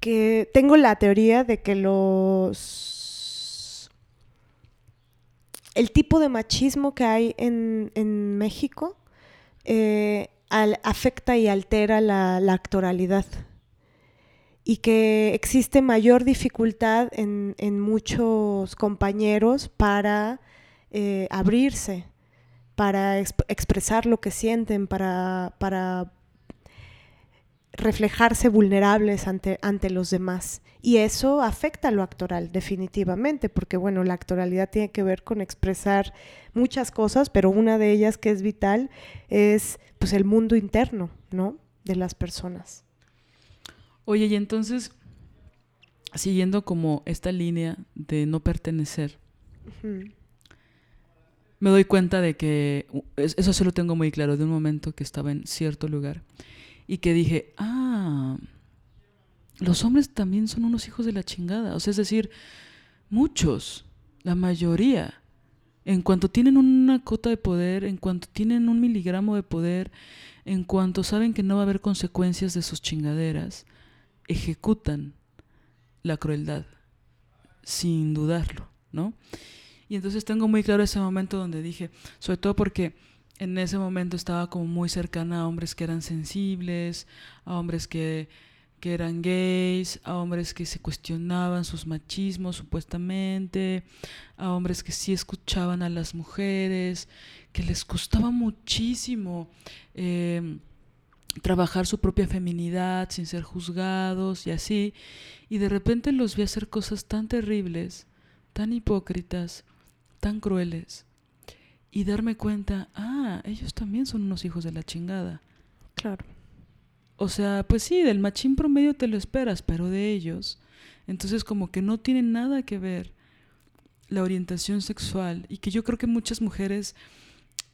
Que tengo la teoría de que los... El tipo de machismo que hay en, en México eh, al, afecta y altera la, la actoralidad y que existe mayor dificultad en, en muchos compañeros para eh, abrirse, para exp expresar lo que sienten, para, para reflejarse vulnerables ante, ante los demás. Y eso afecta a lo actoral, definitivamente, porque bueno, la actoralidad tiene que ver con expresar muchas cosas, pero una de ellas que es vital es pues el mundo interno, ¿no? De las personas. Oye, y entonces, siguiendo como esta línea de no pertenecer, me doy cuenta de que, eso sí lo tengo muy claro, de un momento que estaba en cierto lugar y que dije, ah, los hombres también son unos hijos de la chingada. O sea, es decir, muchos, la mayoría, en cuanto tienen una cota de poder, en cuanto tienen un miligramo de poder, en cuanto saben que no va a haber consecuencias de sus chingaderas, ejecutan la crueldad, sin dudarlo, ¿no? Y entonces tengo muy claro ese momento donde dije, sobre todo porque en ese momento estaba como muy cercana a hombres que eran sensibles, a hombres que, que eran gays, a hombres que se cuestionaban sus machismos supuestamente, a hombres que sí escuchaban a las mujeres, que les costaba muchísimo eh, trabajar su propia feminidad sin ser juzgados y así, y de repente los vi hacer cosas tan terribles, tan hipócritas, tan crueles, y darme cuenta, ah, ellos también son unos hijos de la chingada. Claro. O sea, pues sí, del machín promedio te lo esperas, pero de ellos, entonces como que no tiene nada que ver la orientación sexual y que yo creo que muchas mujeres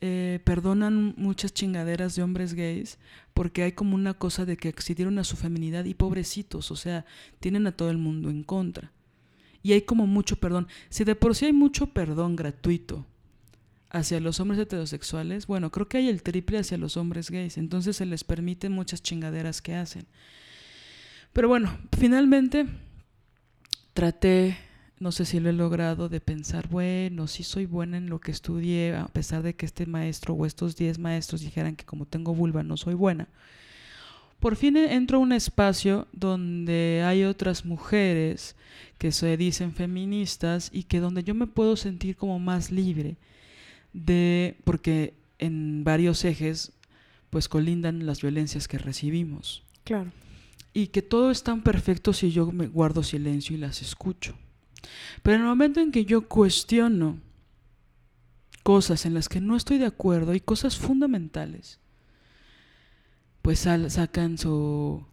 eh, perdonan muchas chingaderas de hombres gays porque hay como una cosa de que accedieron a su feminidad y pobrecitos, o sea, tienen a todo el mundo en contra. Y hay como mucho perdón. Si de por sí hay mucho perdón gratuito hacia los hombres heterosexuales, bueno, creo que hay el triple hacia los hombres gays, entonces se les permite muchas chingaderas que hacen. Pero bueno, finalmente traté no sé si lo he logrado de pensar, bueno, sí soy buena en lo que estudié, a pesar de que este maestro o estos 10 maestros dijeran que como tengo vulva no soy buena. Por fin entro a un espacio donde hay otras mujeres que se dicen feministas y que donde yo me puedo sentir como más libre de porque en varios ejes pues colindan las violencias que recibimos. Claro. Y que todo es tan perfecto si yo me guardo silencio y las escucho. Pero en el momento en que yo cuestiono cosas en las que no estoy de acuerdo y cosas fundamentales, pues sacan su,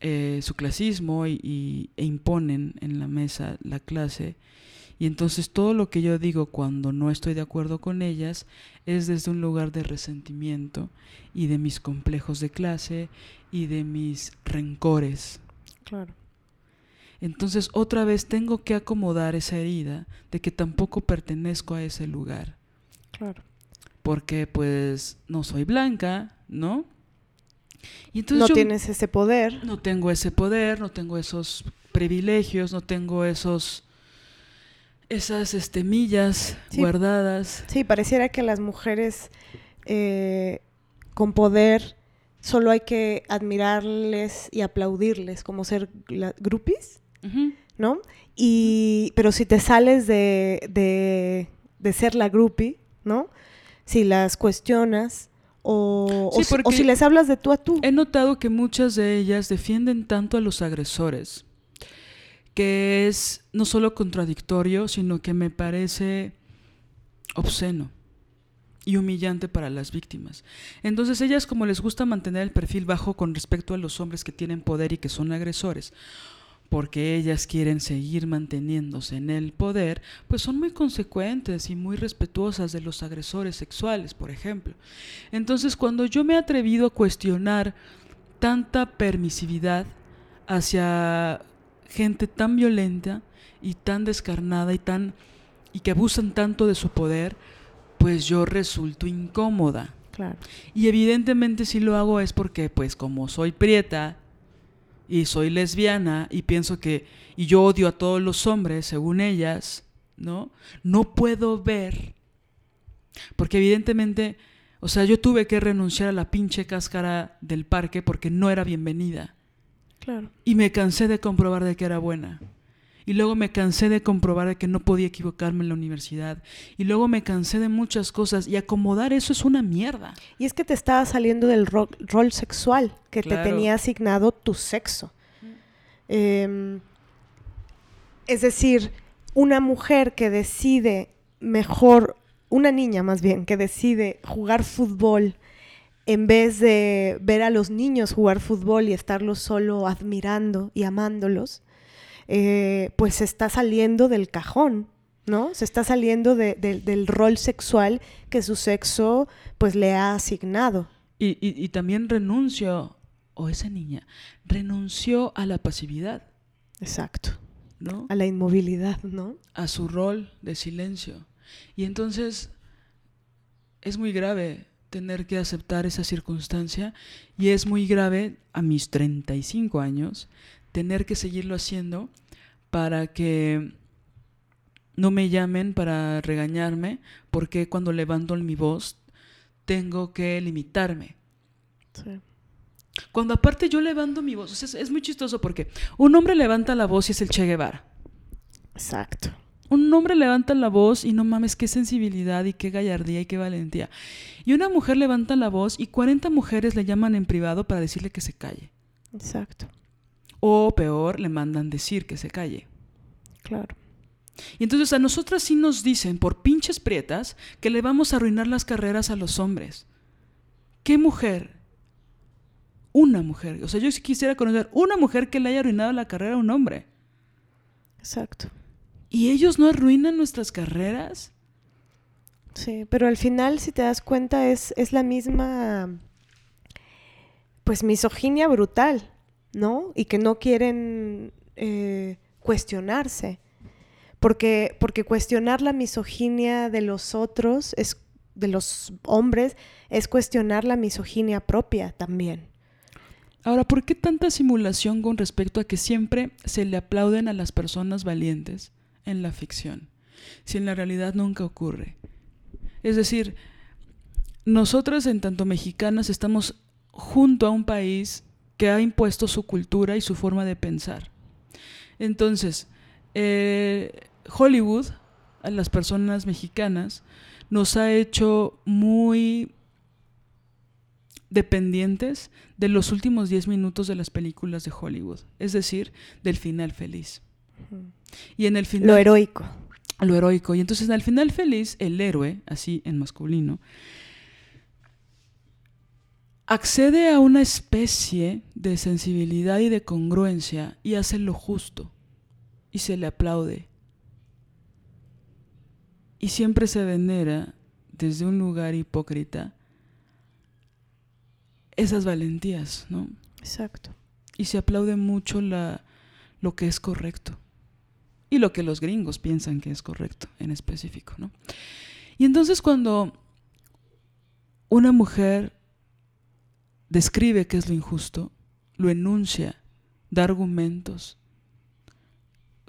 eh, su clasismo y, e imponen en la mesa la clase. Y entonces todo lo que yo digo cuando no estoy de acuerdo con ellas es desde un lugar de resentimiento y de mis complejos de clase y de mis rencores. Claro. Entonces otra vez tengo que acomodar esa herida de que tampoco pertenezco a ese lugar. Claro. Porque pues no soy blanca, ¿no? Y entonces no tienes ese poder. No tengo ese poder, no tengo esos privilegios, no tengo esos esas este, millas guardadas. Sí, pareciera que las mujeres eh, con poder solo hay que admirarles y aplaudirles, como ser groupies. ¿No? Y, pero si te sales de, de, ser la groupie, ¿no? Si las cuestionas o, o, si les hablas de tú a tú. He notado que muchas de ellas defienden tanto a los agresores, que es no solo contradictorio, sino que me parece obsceno y humillante para las víctimas. Entonces ellas como les gusta mantener el perfil bajo con respecto a los hombres que tienen poder y que son agresores, porque ellas quieren seguir manteniéndose en el poder, pues son muy consecuentes y muy respetuosas de los agresores sexuales, por ejemplo. Entonces, cuando yo me he atrevido a cuestionar tanta permisividad hacia gente tan violenta y tan descarnada y tan y que abusan tanto de su poder, pues yo resulto incómoda. Claro. Y evidentemente si lo hago es porque pues como soy prieta y soy lesbiana y pienso que, y yo odio a todos los hombres, según ellas, ¿no? No puedo ver, porque evidentemente, o sea, yo tuve que renunciar a la pinche cáscara del parque porque no era bienvenida. Claro. Y me cansé de comprobar de que era buena. Y luego me cansé de comprobar que no podía equivocarme en la universidad. Y luego me cansé de muchas cosas. Y acomodar eso es una mierda. Y es que te estaba saliendo del rol, sexual que te tenía asignado tu sexo. Em, es decir, una mujer que decide mejor, una niña más bien, que decide jugar fútbol en vez de ver a los niños jugar fútbol y estarlos solo admirando y amándolos, eh, pues se está saliendo del cajón, ¿no? Se está saliendo de- de- del rol sexual que su sexo pues le ha asignado. Y, y- y también renunció, o esa niña, renunció a la pasividad, Exacto. ¿no? A la inmovilidad, ¿no? a su rol de silencio. Y entonces es muy grave tener que aceptar esa circunstancia y es muy grave a mis 35 años tener que seguirlo haciendo para que no me llamen para regañarme porque cuando levanto mi voz tengo que limitarme. Sí. Cuando aparte yo levanto mi voz, o sea, es, es muy chistoso porque un hombre levanta la voz y es el Che Guevara. Exacto. Un hombre levanta la voz y no mames, qué sensibilidad y qué gallardía y qué valentía. Y una mujer levanta la voz y 40 mujeres le llaman en privado para decirle que se calle. Exacto. O peor, le mandan decir que se calle. Claro. Y entonces a nosotras sí nos dicen, por pinches prietas, que le vamos a arruinar las carreras a los hombres. ¿Qué mujer? Una mujer. O sea, yo sí quisiera conocer una mujer que le haya arruinado la carrera a un hombre. Exacto. ¿Y ellos no arruinan nuestras carreras? Sí, pero al final, si te das cuenta, es, es la misma, pues, misoginia brutal, ¿no? Y que no quieren eh, cuestionarse. Porque, porque cuestionar la misoginia de los otros, es, de los hombres, es cuestionar la misoginia propia también. Ahora, ¿por qué tanta simulación con respecto a que siempre se le aplauden a las personas valientes en la ficción, si en la realidad nunca ocurre? Es decir, nosotras en tanto mexicanas estamos junto a un país que ha impuesto su cultura y su forma de pensar. Entonces, eh, Hollywood, a las personas mexicanas, nos ha hecho muy dependientes de los últimos 10 minutos de las películas de Hollywood, es decir, del final feliz. Y en el final Lo heroico. lo heroico. Y entonces al final feliz, el héroe, así en masculino, accede a una especie de sensibilidad y de congruencia y hace lo justo. Y se le aplaude. Y siempre se venera desde un lugar hipócrita esas valentías, ¿no? Exacto. y se aplaude mucho la, lo que es correcto y lo que los gringos piensan que es correcto en específico, ¿no? Y entonces cuando una mujer describe qué es lo injusto, lo enuncia, da argumentos,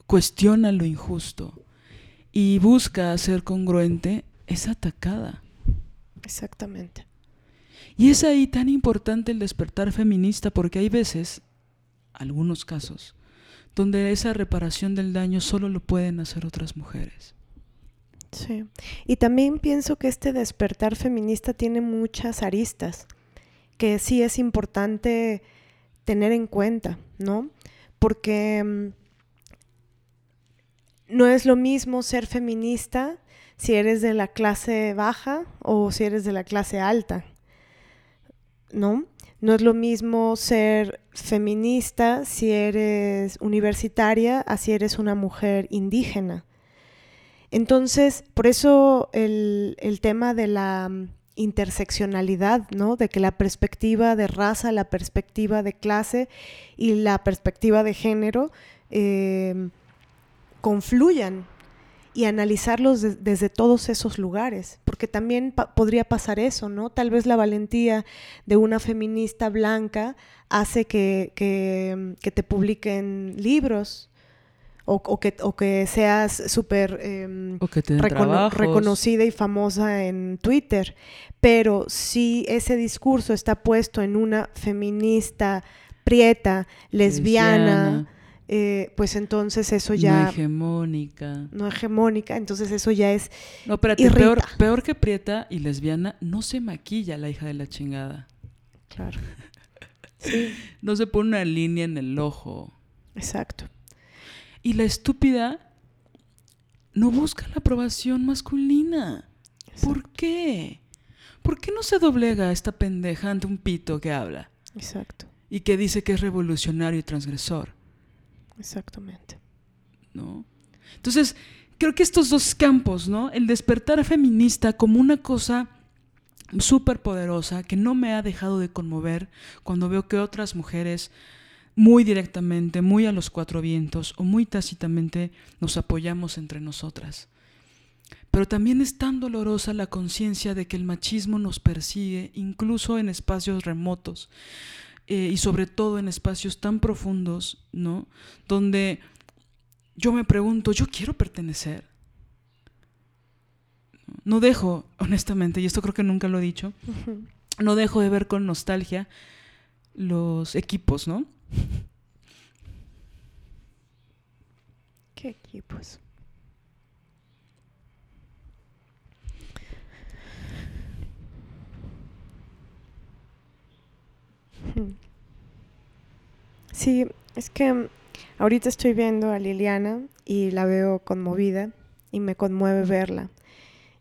cuestiona lo injusto y busca ser congruente, es atacada. Exactamente. Y es ahí tan importante el despertar feminista porque hay veces, algunos casos, donde esa reparación del daño solo lo pueden hacer otras mujeres. Sí. Y también pienso que este despertar feminista tiene muchas aristas que sí es importante tener en cuenta, ¿no? Porque mm, no es lo mismo ser feminista si eres de la clase baja o si eres de la clase alta, ¿no? No es lo mismo ser feminista si eres universitaria a si eres una mujer indígena. Entonces, por eso el, el tema de la mm, interseccionalidad, ¿no? De que la perspectiva de raza, la perspectiva de clase y la perspectiva de género eh, confluyan y analizarlos de- desde todos esos lugares, porque también podría pasar eso, ¿no? Tal vez la valentía de una feminista blanca hace que, que te publiquen libros o, o que, o que seas súper... recono- trabajos. reconocida y famosa en Twitter. Pero si ese discurso está puesto en una feminista prieta, lesbiana, eh, pues entonces eso no ya hegemónica. no hegemónica, entonces eso ya es No, espérate, Irrita. peor, peor que prieta y lesbiana, no se maquilla la hija de la chingada. claro. Sí, No se pone una línea en el ojo. exacto. Y la estúpida no busca la aprobación masculina. ¿Por qué? ¿Por qué no se doblega esta pendeja ante un pito que habla Exacto. y que dice que es revolucionario y transgresor? Exactamente. ¿no? Entonces, creo que estos dos campos, ¿no? El despertar feminista como una cosa súper poderosa que no me ha dejado de conmover cuando veo que otras mujeres muy directamente, muy a los cuatro vientos o muy tácitamente nos apoyamos entre nosotras. Pero también es tan dolorosa la conciencia de que el machismo nos persigue incluso en espacios remotos eh, y sobre todo en espacios tan profundos, ¿no? Donde yo me pregunto, ¿yo quiero pertenecer? No dejo, honestamente, y esto creo que nunca lo he dicho, no dejo de ver con nostalgia los equipos, ¿no? ¿Qué equipos? Sí, es que ahorita estoy viendo a Liliana y la veo conmovida y me conmueve verla.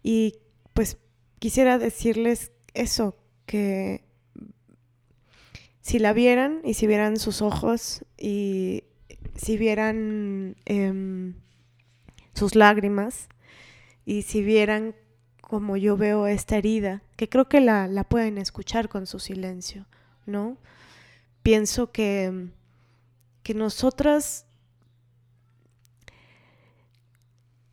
Y pues quisiera decirles eso, que si la vieran y si vieran sus ojos y si vieran em, sus lágrimas y si vieran como yo veo esta herida, que creo que la, la pueden escuchar con su silencio, ¿no? Pienso que, que nosotras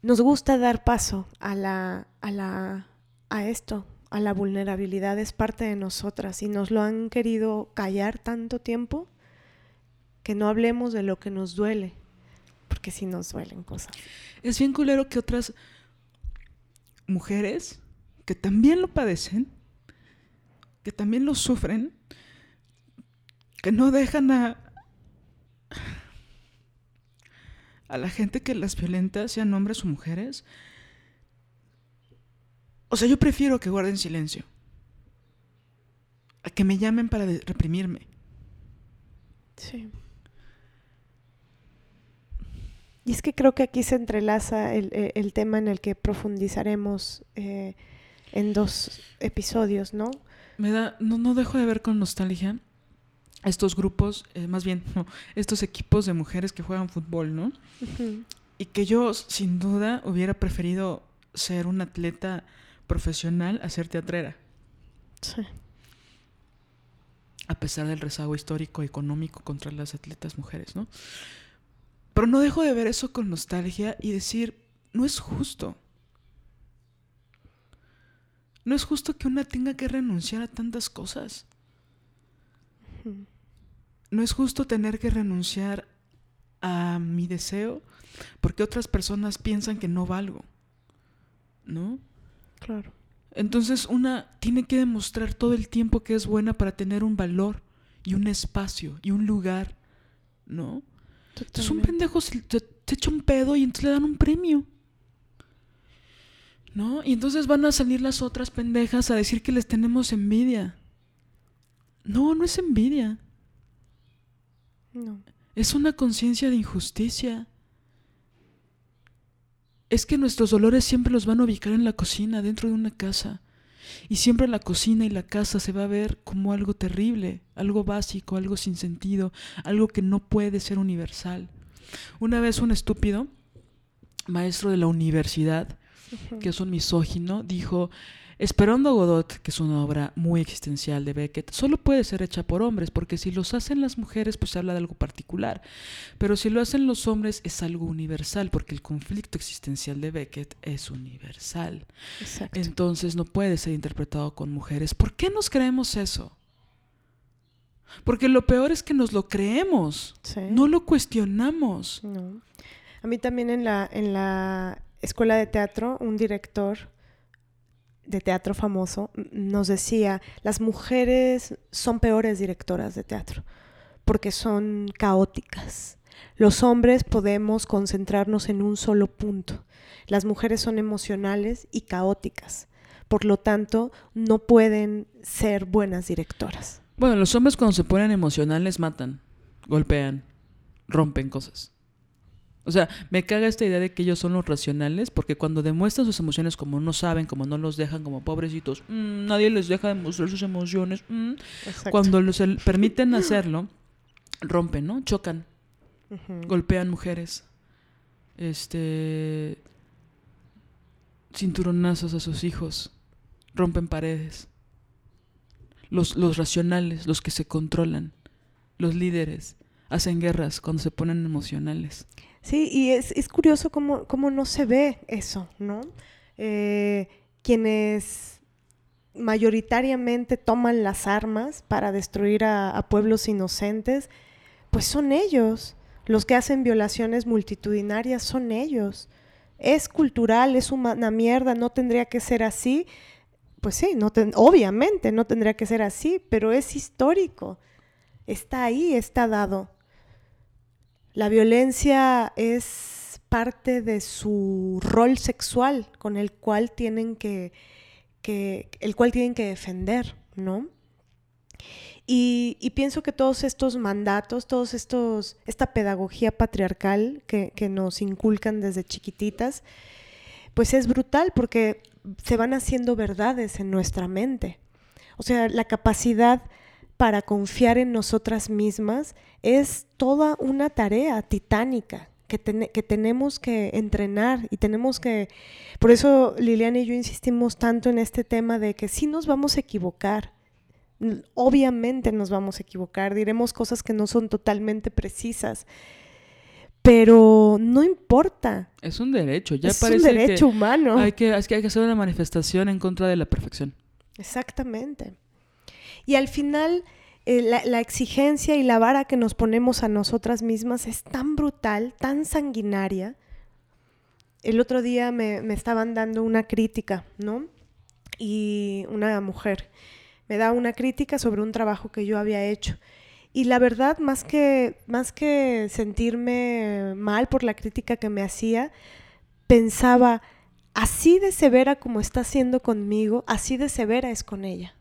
nos gusta dar paso a, la, a, la, a esto, a la vulnerabilidad, es parte de nosotras y nos lo han querido callar tanto tiempo que no hablemos de lo que nos duele, porque sí nos duelen cosas. Es bien culero que otras mujeres que también lo padecen, que también lo sufren, que no dejan a a la gente que las violenta, sean hombres o mujeres. O sea, yo prefiero que guarden silencio. A que me llamen para reprimirme. Sí. Y es que creo que aquí se entrelaza el, el tema en el que profundizaremos eh, en dos episodios, ¿no? Me da, no, no dejo de ver con nostalgia estos grupos, eh, más bien, estos equipos de mujeres que juegan fútbol, ¿no? Y que yo, sin duda, hubiera preferido ser un atleta profesional a ser teatrera. Sí. A pesar del rezago histórico y económico contra las atletas mujeres, ¿no? Pero no dejo de ver eso con nostalgia y decir, no es justo. No es justo que una tenga que renunciar a tantas cosas. No es justo tener que renunciar a mi deseo porque otras personas piensan que no valgo. ¿No? Claro. Entonces una tiene que demostrar todo el tiempo que es buena para tener un valor y un espacio y un lugar, ¿no? Entonces un pendejo se, echa un pedo y entonces le dan un premio. ¿No? Y entonces van a salir las otras pendejas a decir que les tenemos envidia. No, no es envidia. No. Es una conciencia de injusticia. Es que nuestros dolores siempre los van a ubicar en la cocina, dentro de una casa. Y siempre la cocina y la casa se va a ver como algo terrible, algo básico, algo sin sentido, algo que no puede ser universal. Una vez un estúpido, maestro de la universidad, que es un misógino, dijo, Esperando Godot, que es una obra muy existencial de Beckett, solo puede ser hecha por hombres, porque si los hacen las mujeres, pues se habla de algo particular. Pero si lo hacen los hombres, es algo universal, porque el conflicto existencial de Beckett es universal. Entonces no puede ser interpretado con mujeres. ¿Por qué nos creemos eso? Porque lo peor es que nos lo creemos, no lo cuestionamos. A mí también en la, en la escuela de teatro, un director de teatro famoso nos decía, las mujeres son peores directoras de teatro porque son caóticas. Los hombres podemos concentrarnos en un solo punto. Las mujeres son emocionales y caóticas. Por lo tanto, no pueden ser buenas directoras. Bueno, los hombres cuando se ponen emocionales matan, golpean, rompen cosas. O sea, me caga esta idea de que ellos son los racionales, porque cuando demuestran sus emociones como no saben, como no los dejan, como pobrecitos, mm, nadie les deja demostrar sus emociones. Mm, cuando los permiten hacerlo, rompen, ¿no? Chocan, golpean mujeres. este cinturonazos a sus hijos, rompen paredes. Los, los racionales, los que se controlan, los líderes, hacen guerras cuando se ponen emocionales. Sí, y es, es curioso cómo, cómo, no se ve eso, ¿no? Eh, quienes mayoritariamente toman las armas para destruir a, pueblos inocentes, pues son ellos. Los que hacen violaciones multitudinarias son ellos. Es cultural, es una mierda, no tendría que ser así. Pues sí, no obviamente no tendría que ser así, pero es histórico. Está ahí, está dado. La violencia es parte de su rol sexual con el cual tienen que, que el cual tienen que defender, ¿no? Y, pienso que todos estos mandatos, todos estos, esta pedagogía patriarcal que, que, nos inculcan desde chiquititas, pues es brutal porque se van haciendo verdades en nuestra mente. O sea, la capacidad para confiar en nosotras mismas es toda una tarea titánica que, ten que, tenemos que entrenar y tenemos que... Por eso Liliana y yo insistimos tanto en este tema de que sí nos vamos a equivocar. Obviamente nos vamos a equivocar, diremos cosas que no son totalmente precisas, pero no importa. Es un derecho, ya es parece un derecho que humano. Hay que, hay que hacer una manifestación en contra de la perfección. Exactamente. Y al final, eh, la, exigencia y la vara que nos ponemos a nosotras mismas es tan brutal, tan sanguinaria. El otro día me, me estaban dando una crítica, ¿no? Y una mujer me da una crítica sobre un trabajo que yo había hecho. Y la verdad, más que, más que sentirme mal por la crítica que me hacía, pensaba, así de severa como está siendo conmigo, así de severa es con ella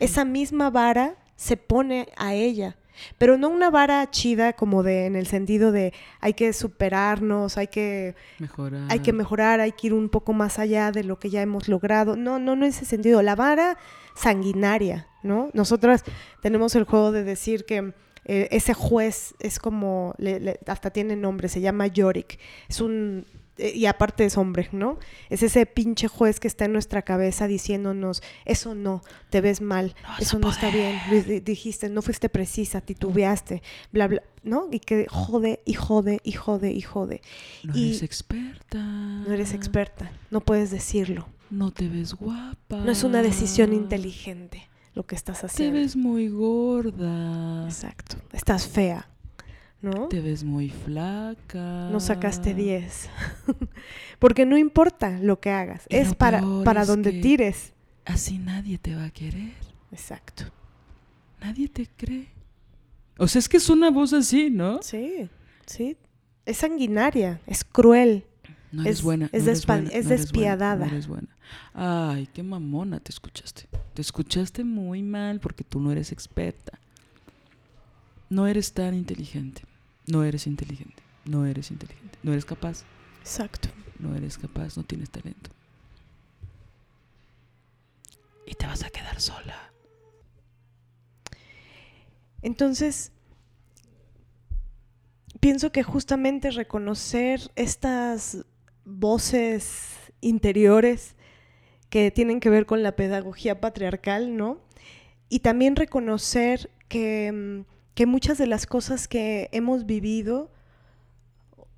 esa misma vara se pone a ella. Pero no una vara chida como de en el sentido de hay que superarnos, hay que mejorar. hay que mejorar, hay que ir un poco más allá de lo que ya hemos logrado. No, no, no en ese sentido. La vara sanguinaria, ¿no? Nosotras tenemos el juego de decir que eh, ese juez es como, le, le, hasta tiene nombre, se llama Yorick. Es un y aparte es hombre, ¿no? Es ese pinche juez que está en nuestra cabeza diciéndonos, eso no, te ves mal, no eso no está bien, dijiste, no fuiste precisa, titubeaste, bla, bla, ¿no? Y que jode y jode y jode y jode. No y eres experta. No eres experta, no puedes decirlo. No te ves guapa. No es una decisión inteligente lo que estás haciendo. Te ves muy gorda. Exacto, estás fea. ¿No? Te ves muy flaca. No sacaste 10. Porque no importa lo que hagas, Y es para, para es donde tires. Así nadie te va a querer. Exacto. Nadie te cree. O sea, es que es una voz así, ¿no? Sí, sí. Es sanguinaria, es cruel. No eres Es- buena. es no eres buena, es no eres buena, despiadada. no eres buena. Ay, qué mamona te escuchaste. Te escuchaste muy mal porque tú no eres experta. No eres tan inteligente. No eres inteligente. No eres inteligente. No eres capaz. Exacto. No eres capaz. No tienes talento. Y te vas a quedar sola. Entonces, pienso que justamente reconocer estas voces interiores que tienen que ver con la pedagogía patriarcal, ¿no? Y también reconocer que, mm, que muchas de las cosas que hemos vivido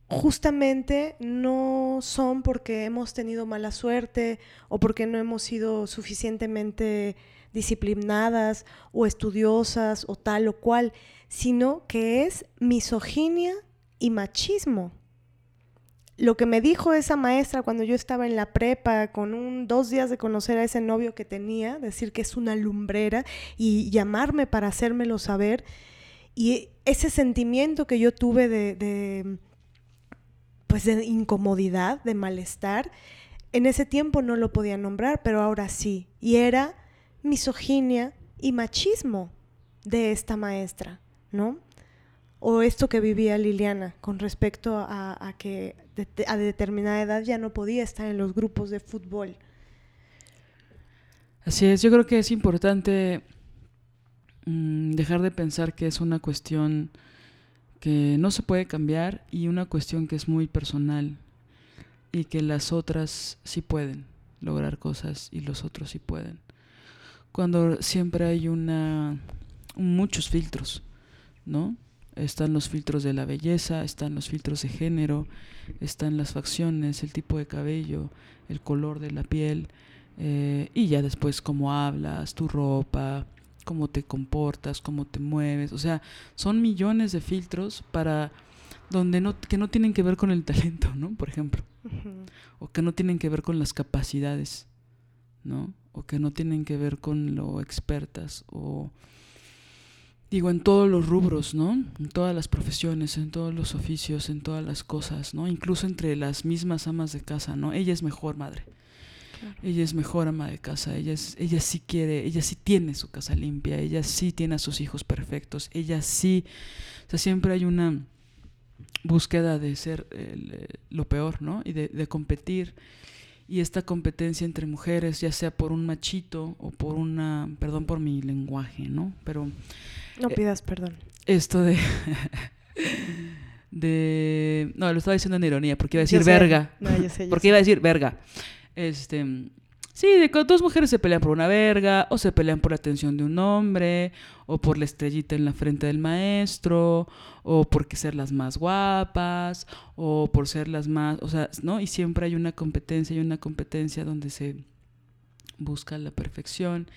justamente no son porque hemos tenido mala suerte o porque no hemos sido suficientemente disciplinadas o estudiosas o tal o cual, sino que es misoginia y machismo. Lo que me dijo esa maestra cuando yo estaba en la prepa, con un dos días de conocer a ese novio que tenía, decir que es una lumbrera y llamarme para hacérmelo saber, y ese sentimiento que yo tuve de, pues de incomodidad, de malestar, en ese tiempo no lo podía nombrar, pero ahora sí. Y era misoginia y machismo de esta maestra, ¿no? O esto que vivía Liliana con respecto a, que a determinada edad ya no podía estar en los grupos de fútbol. Así es, yo creo que es importante mm, dejar de pensar que es una cuestión que no se puede cambiar y una cuestión que es muy personal y que las otras sí pueden lograr cosas y los otros sí pueden. Cuando siempre hay una muchos filtros, ¿no? Están los filtros de la belleza, están los filtros de género, están las facciones, el tipo de cabello, el color de la piel, eh, y ya después cómo hablas, tu ropa, cómo te comportas, cómo te mueves. O sea, son millones de filtros para donde no, que no tienen que ver con el talento, ¿no? Por ejemplo. O que no tienen que ver con las capacidades, ¿no? O que no tienen que ver con lo expertas o digo, en todos los rubros, ¿no? En todas las profesiones, en todos los oficios, en todas las cosas, ¿no? Incluso entre las mismas amas de casa, ¿no? Ella es mejor madre. Ella es mejor ama de casa, ella, es, ella sí quiere, ella sí tiene su casa limpia, ella sí tiene a sus hijos perfectos, ella sí, o sea, siempre hay una búsqueda de ser eh, lo peor, ¿no? Y de, de competir y esta competencia entre mujeres, ya sea por un machito o por una, perdón por mi lenguaje, ¿no? Pero no eh, pidas perdón. Esto de. de. No, lo estaba diciendo en ironía, porque iba a decir verga. No, yo sé, porque iba a decir verga. Este. Sí, de que dos mujeres se pelean por una verga, o se pelean por la atención de un hombre, o por la estrellita en la frente del maestro, o por ser las más guapas, o por ser las más, o sea, ¿no? Y siempre hay una competencia y una competencia donde se busca la perfección.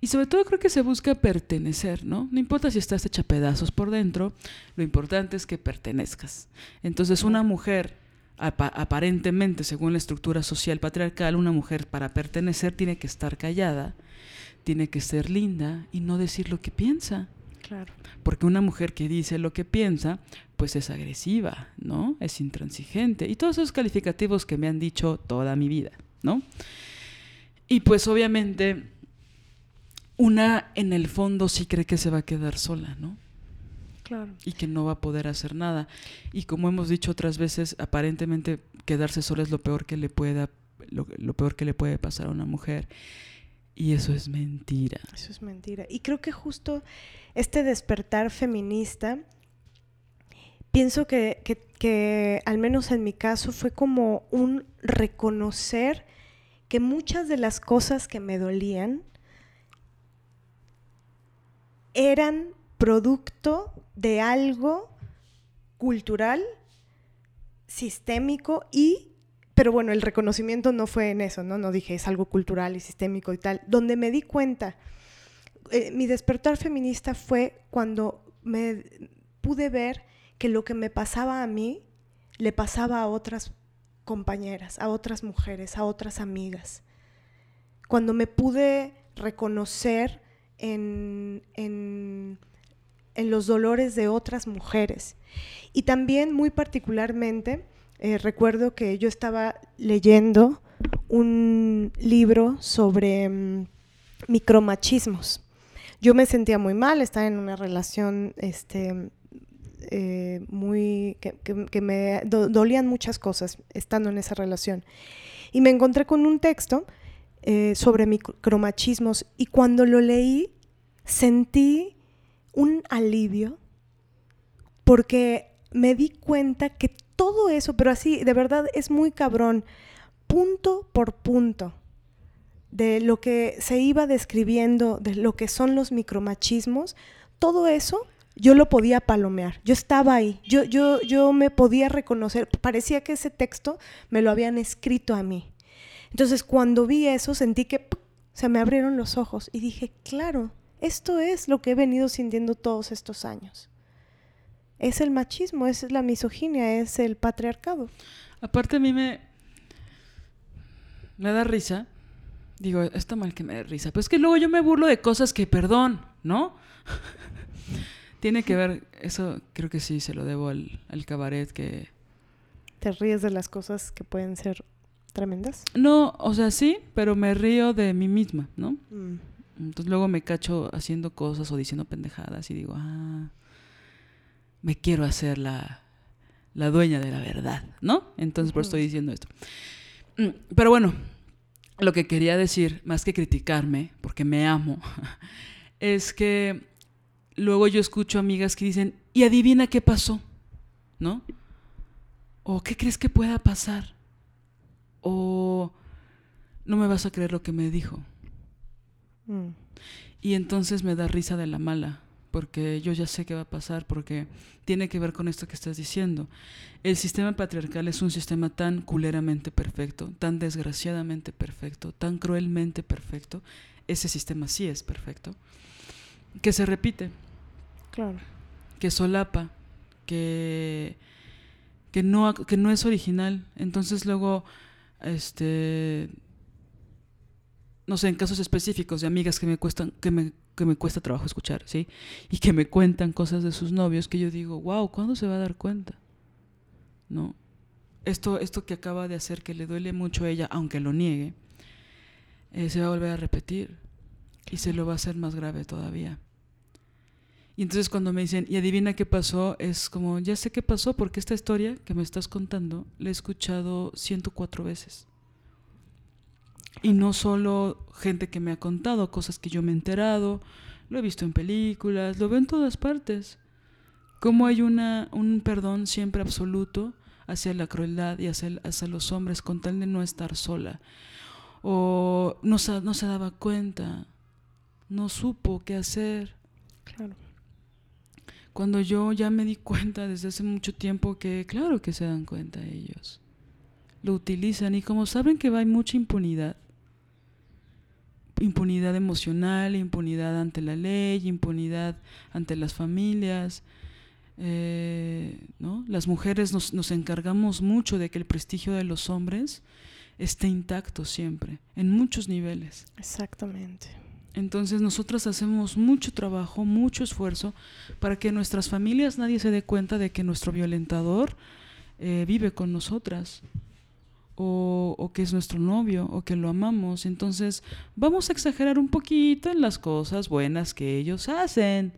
Y sobre todo creo que se busca pertenecer, ¿no? No importa si estás hecha pedazos por dentro, lo importante es que pertenezcas. Entonces una mujer, aparentemente, según la estructura social patriarcal, una mujer para pertenecer tiene que estar callada, tiene que ser linda y no decir lo que piensa. Claro. Porque una mujer que dice lo que piensa, pues es agresiva, ¿no? Es intransigente. Y todos esos calificativos que me han dicho toda mi vida, ¿no? Y pues obviamente una en el fondo sí cree que se va a quedar sola, ¿no? Claro. Y que no va a poder hacer nada. Y como hemos dicho otras veces, aparentemente quedarse sola es lo peor que le pueda, lo, peor que le puede pasar a una mujer. Y eso es mentira. Eso es mentira. Y creo que justo este despertar feminista, pienso que, que al menos en mi caso fue como un reconocer que muchas de las cosas que me dolían eran producto de algo cultural, sistémico y pero bueno, el reconocimiento no fue en eso, ¿no? No dije es algo cultural y sistémico y tal. Donde me di cuenta, eh, mi despertar feminista fue cuando me pude ver que lo que me pasaba a mí le pasaba a otras compañeras, a otras mujeres, a otras amigas. Cuando me pude reconocer en, en, los dolores de otras mujeres. Y también muy particularmente, eh, recuerdo que yo estaba leyendo un libro sobre mm, micromachismos. Yo me sentía muy mal, estaba en una relación este, eh, muy que, me dolían muchas cosas estando en esa relación. Y me encontré con un texto eh, sobre micromachismos y cuando lo leí sentí un alivio porque me di cuenta que todo eso, pero así de verdad es muy cabrón, punto por punto de lo que se iba describiendo, de lo que son los micromachismos, todo eso yo lo podía palomear, yo estaba ahí, yo, yo, yo me podía reconocer, parecía que ese texto me lo habían escrito a mí. Entonces cuando vi eso sentí que se me abrieron los ojos y dije, claro, esto es lo que he venido sintiendo todos estos años. Es el machismo, es la misoginia, es el patriarcado. Aparte a mí me, me da risa. Digo, está mal que me dé risa, pero es que luego yo me burlo de cosas que, perdón, ¿no? Tiene que ver, eso creo que sí, se lo debo al, al cabaret que... ¿Te ríes de las cosas que pueden ser tremendas? No, o sea, sí, pero me río de mí misma, ¿no? Mm. Entonces luego me cacho haciendo cosas o diciendo pendejadas y digo, ah, me quiero hacer la, la dueña de la verdad, ¿no? Entonces por eso estoy diciendo esto. Mm, pero bueno, lo que quería decir, más que criticarme, porque me amo, es que luego yo escucho amigas que dicen, y adivina qué pasó, ¿no? ¿O qué crees que pueda pasar? ¿O no me vas a creer lo que me dijo? Mm. Y entonces me da risa de la mala, porque yo ya sé qué va a pasar, porque tiene que ver con esto que estás diciendo. El sistema patriarcal es un sistema tan culeramente perfecto, tan desgraciadamente perfecto, tan cruelmente perfecto. Ese sistema sí es perfecto. Que se repite. Claro. Que solapa, que, que, no, que no es original. Entonces luego, este, no sé, en casos específicos de amigas que me cuestan, que me, que me cuesta trabajo escuchar, ¿sí? Y que me cuentan cosas de sus novios que yo digo, wow, ¿cuándo se va a dar cuenta? ¿No? Esto, esto que acaba de hacer que le duele mucho a ella, aunque lo niegue, eh, se va a volver a repetir y se lo va a hacer más grave todavía. Y entonces cuando me dicen, y adivina qué pasó, es como, ya sé qué pasó porque esta historia que me estás contando la he escuchado 104 veces. Y no solo gente que me ha contado, cosas que yo me he enterado, lo he visto en películas, lo veo en todas partes. Cómo hay una, un perdón siempre absoluto hacia la crueldad y hacia, hacia los hombres con tal de no estar sola. O no, no se daba cuenta, no supo qué hacer. Claro. Cuando yo ya me di cuenta desde hace mucho tiempo que claro que se dan cuenta ellos. Lo utilizan y como saben que hay mucha impunidad, impunidad emocional, impunidad ante la ley, impunidad ante las familias. Eh, ¿no? Las mujeres nos, nos, encargamos mucho de que el prestigio de los hombres esté intacto siempre, en muchos niveles. Exactamente. Entonces nosotras hacemos mucho trabajo, mucho esfuerzo para que nuestras familias nadie se dé cuenta de que nuestro violentador eh, vive con nosotras o, que es nuestro novio o que lo amamos. Entonces vamos a exagerar un poquito en las cosas buenas que ellos hacen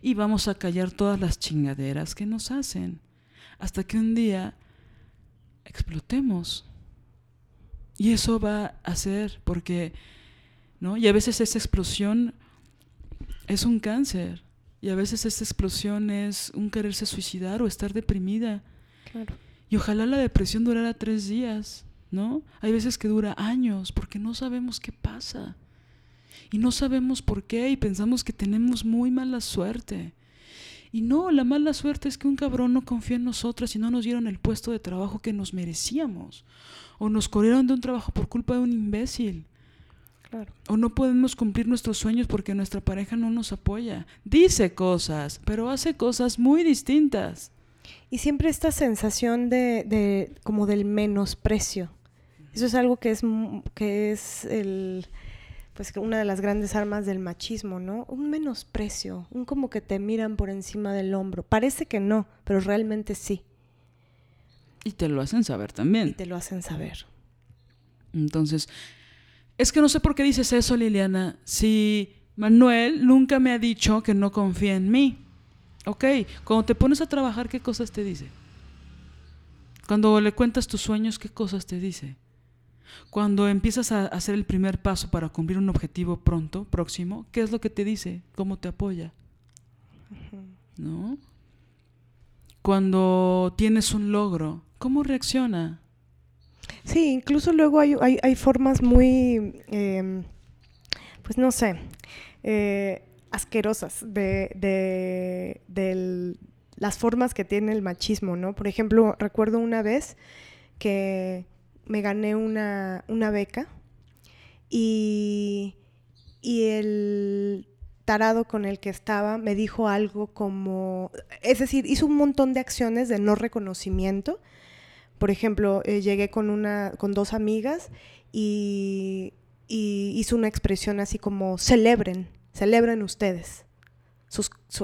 y vamos a callar todas las chingaderas que nos hacen hasta que un día explotemos. Y eso va a ser porque, ¿no? Y a veces esa explosión es un cáncer. Y a veces esa explosión es un quererse suicidar o estar deprimida. Y ojalá la depresión durara tres días. ¿No? Hay veces que dura años porque no sabemos qué pasa. Y no sabemos por qué y pensamos que tenemos muy mala suerte. Y no, la mala suerte es que un cabrón no confía en nosotras y no nos dieron el puesto de trabajo que nos merecíamos. O nos corrieron de un trabajo por culpa de un imbécil. O no podemos cumplir nuestros sueños porque nuestra pareja no nos apoya. Dice cosas, pero hace cosas muy distintas. Y siempre esta sensación de, de como del menosprecio. Eso es algo que es, que es el, pues una de las grandes armas del machismo, ¿no? Un menosprecio, un como que te miran por encima del hombro. Parece que no, pero realmente sí. Y te lo hacen saber también. Y te lo hacen saber. Entonces, es que no sé por qué dices eso, Liliana. Si Manuel nunca me ha dicho que no confía en mí. Ok, cuando te pones a trabajar, ¿qué cosas te dice? Cuando le cuentas tus sueños, ¿qué cosas te dice? Cuando empiezas a hacer el primer paso para cumplir un objetivo pronto, próximo, ¿qué es lo que te dice? ¿Cómo te apoya? ¿No? Cuando tienes un logro, ¿cómo reacciona? Sí, incluso luego hay, hay, formas muy, em, pues no sé, eh, asquerosas de, de, de, las formas que tiene el machismo, ¿no? Por ejemplo, recuerdo una vez que me gané una, beca y, y el tarado con el que estaba me dijo algo como, es decir, hizo un montón de acciones de no reconocimiento. Por ejemplo, eh, llegué con, una, con dos amigas y, y, hizo una expresión así como, celebren, celebren ustedes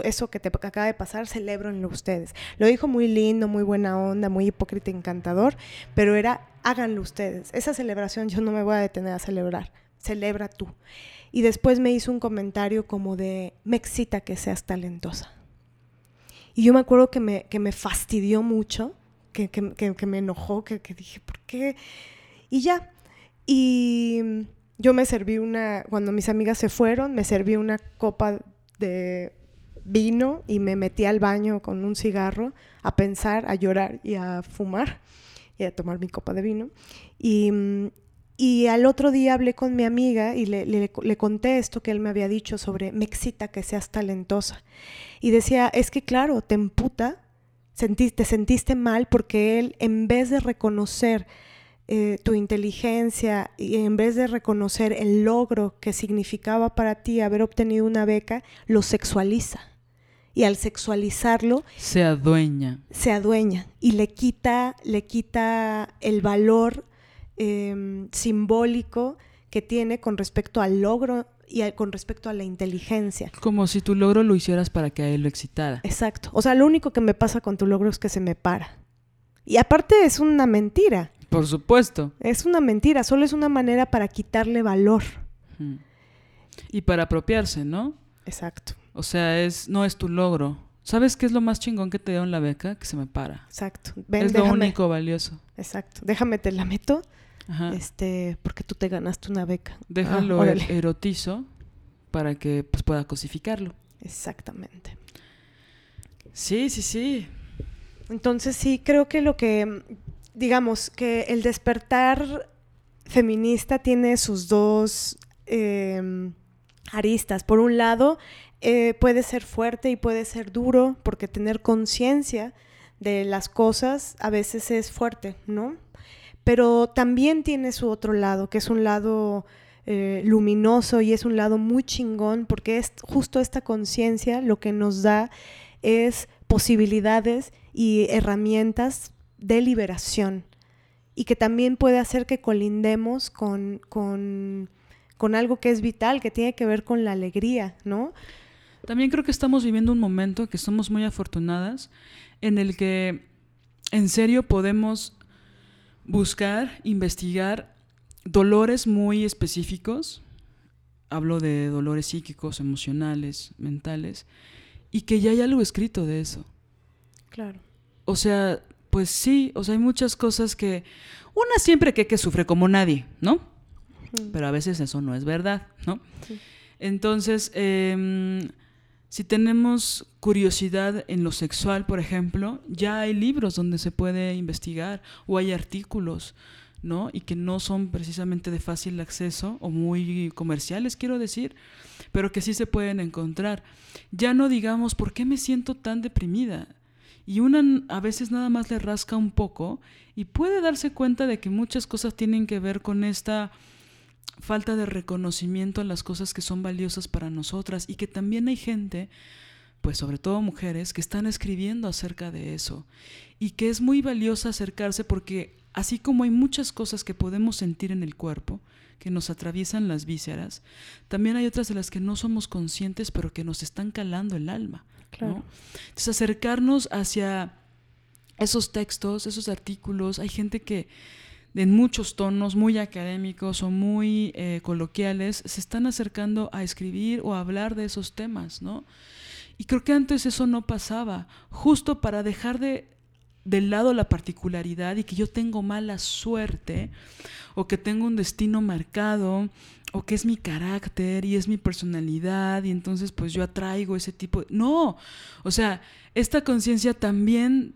eso que te acaba de pasar, celebrenlo ustedes. Lo dijo muy lindo, muy buena onda, muy hipócrita, encantador, pero era háganlo ustedes. Esa celebración yo no me voy a detener a celebrar, celebra tú. Y después me hizo un comentario como de, me excita que seas talentosa. Y yo me acuerdo que me, que me fastidió mucho, que, que me enojó, que, dije, ¿por qué? Y ya. Y yo me serví una, cuando mis amigas se fueron, me serví una copa de vino y me metí al baño con un cigarro a pensar, a llorar y a fumar y a tomar mi copa de vino. Y, y al otro día hablé con mi amiga y le, le, le, conté esto que él me había dicho sobre me excita que seas talentosa. Y decía, es que claro, te emputa, sentiste, te sentiste mal porque él en vez de reconocer eh, tu inteligencia y en vez de reconocer el logro que significaba para ti haber obtenido una beca, lo sexualiza. Y al sexualizarlo... Se adueña. Se adueña y le quita, le quita el valor eh, simbólico que tiene con respecto al logro y a, con respecto a la inteligencia. Como si tu logro lo hicieras para que a él lo excitara. Exacto. O sea, lo único que me pasa con tu logro es que se me para. Y aparte es una mentira. Por supuesto. Es una mentira, solo es una manera para quitarle valor. Y para apropiarse, ¿no? Exacto. O sea, es no es tu logro. ¿Sabes qué es lo más chingón que te dio en la beca? Que se me para. Exacto. Ven, es déjame. lo único valioso. Exacto. Déjame te la meto. Ajá. Este, porque tú te ganaste una beca. Déjalo ah, erotizo para que pues, pueda cosificarlo. Exactamente. Sí, sí, sí. Entonces sí, creo que lo que digamos que el despertar feminista tiene sus dos eh, aristas. Por un lado, eh, puede ser fuerte y puede ser duro, porque tener conciencia de las cosas a veces es fuerte, ¿no? Pero también tiene su otro lado, que es un lado eh, luminoso y es un lado muy chingón, porque es justo esta conciencia lo que nos da es posibilidades y herramientas de liberación y que también puede hacer que colindemos con, con, con, algo que es vital, que tiene que ver con la alegría, ¿no? También creo que estamos viviendo un momento que somos muy afortunadas en el que en serio podemos buscar, investigar dolores muy específicos, hablo de dolores psíquicos, emocionales, mentales, y que ya hay algo escrito de eso. Claro. O sea, pues sí, o sea, hay muchas cosas que una siempre que, que sufre como nadie, ¿no? Pero a veces eso no es verdad, ¿no? Sí. Entonces, eh, si tenemos curiosidad en lo sexual, por ejemplo, ya hay libros donde se puede investigar o hay artículos, ¿no? Y que no son precisamente de fácil acceso o muy comerciales, quiero decir, pero que sí se pueden encontrar. Ya no digamos, ¿por qué me siento tan deprimida? Y una a veces nada más le rasca un poco y puede darse cuenta de que muchas cosas tienen que ver con esta falta de reconocimiento a las cosas que son valiosas para nosotras y que también hay gente, pues sobre todo mujeres, que están escribiendo acerca de eso y que es muy valiosa acercarse porque así como hay muchas cosas que podemos sentir en el cuerpo, que nos atraviesan las vísceras, también hay otras de las que no somos conscientes pero que nos están calando el alma. Entonces acercarnos hacia esos textos, esos artículos, hay gente que en muchos tonos muy académicos o muy eh, coloquiales se están acercando a escribir o a hablar de esos temas, ¿no? Y creo que antes eso no pasaba, justo para dejar de del lado la particularidad y que yo tengo mala suerte o que tengo un destino marcado o que es mi carácter y es mi personalidad y entonces pues yo atraigo ese tipo de... No, o sea, esta conciencia también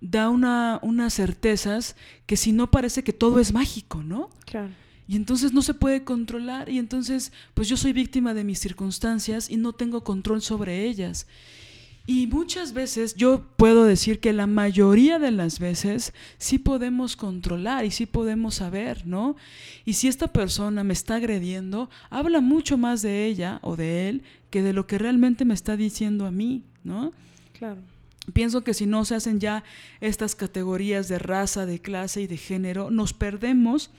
da una, unas certezas que si no parece que todo es mágico, ¿no? Claro. Y entonces no se puede controlar y entonces pues yo soy víctima de mis circunstancias y no tengo control sobre ellas. Y muchas veces yo puedo decir que la mayoría de las veces sí podemos controlar y sí podemos saber, ¿no? Y si esta persona me está agrediendo, habla mucho más de ella o de él que de lo que realmente me está diciendo a mí, ¿no? Claro. Pienso que si no se hacen ya estas categorías de raza, de clase y de género, nos perdemos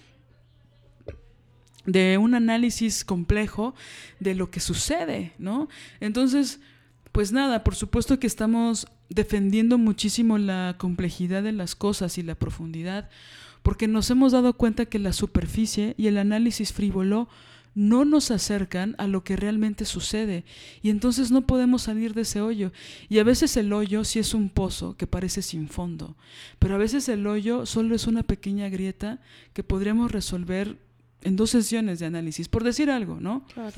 de un análisis complejo de lo que sucede, ¿no? Entonces, pues nada, por supuesto que estamos defendiendo muchísimo la complejidad de las cosas y la profundidad, porque nos hemos dado cuenta que la superficie y el análisis frívolo no nos acercan a lo que realmente sucede y entonces no podemos salir de ese hoyo. Y a veces el hoyo sí es un pozo que parece sin fondo, pero a veces el hoyo solo es una pequeña grieta que podríamos resolver en dos sesiones de análisis, por decir algo, ¿no? Claro.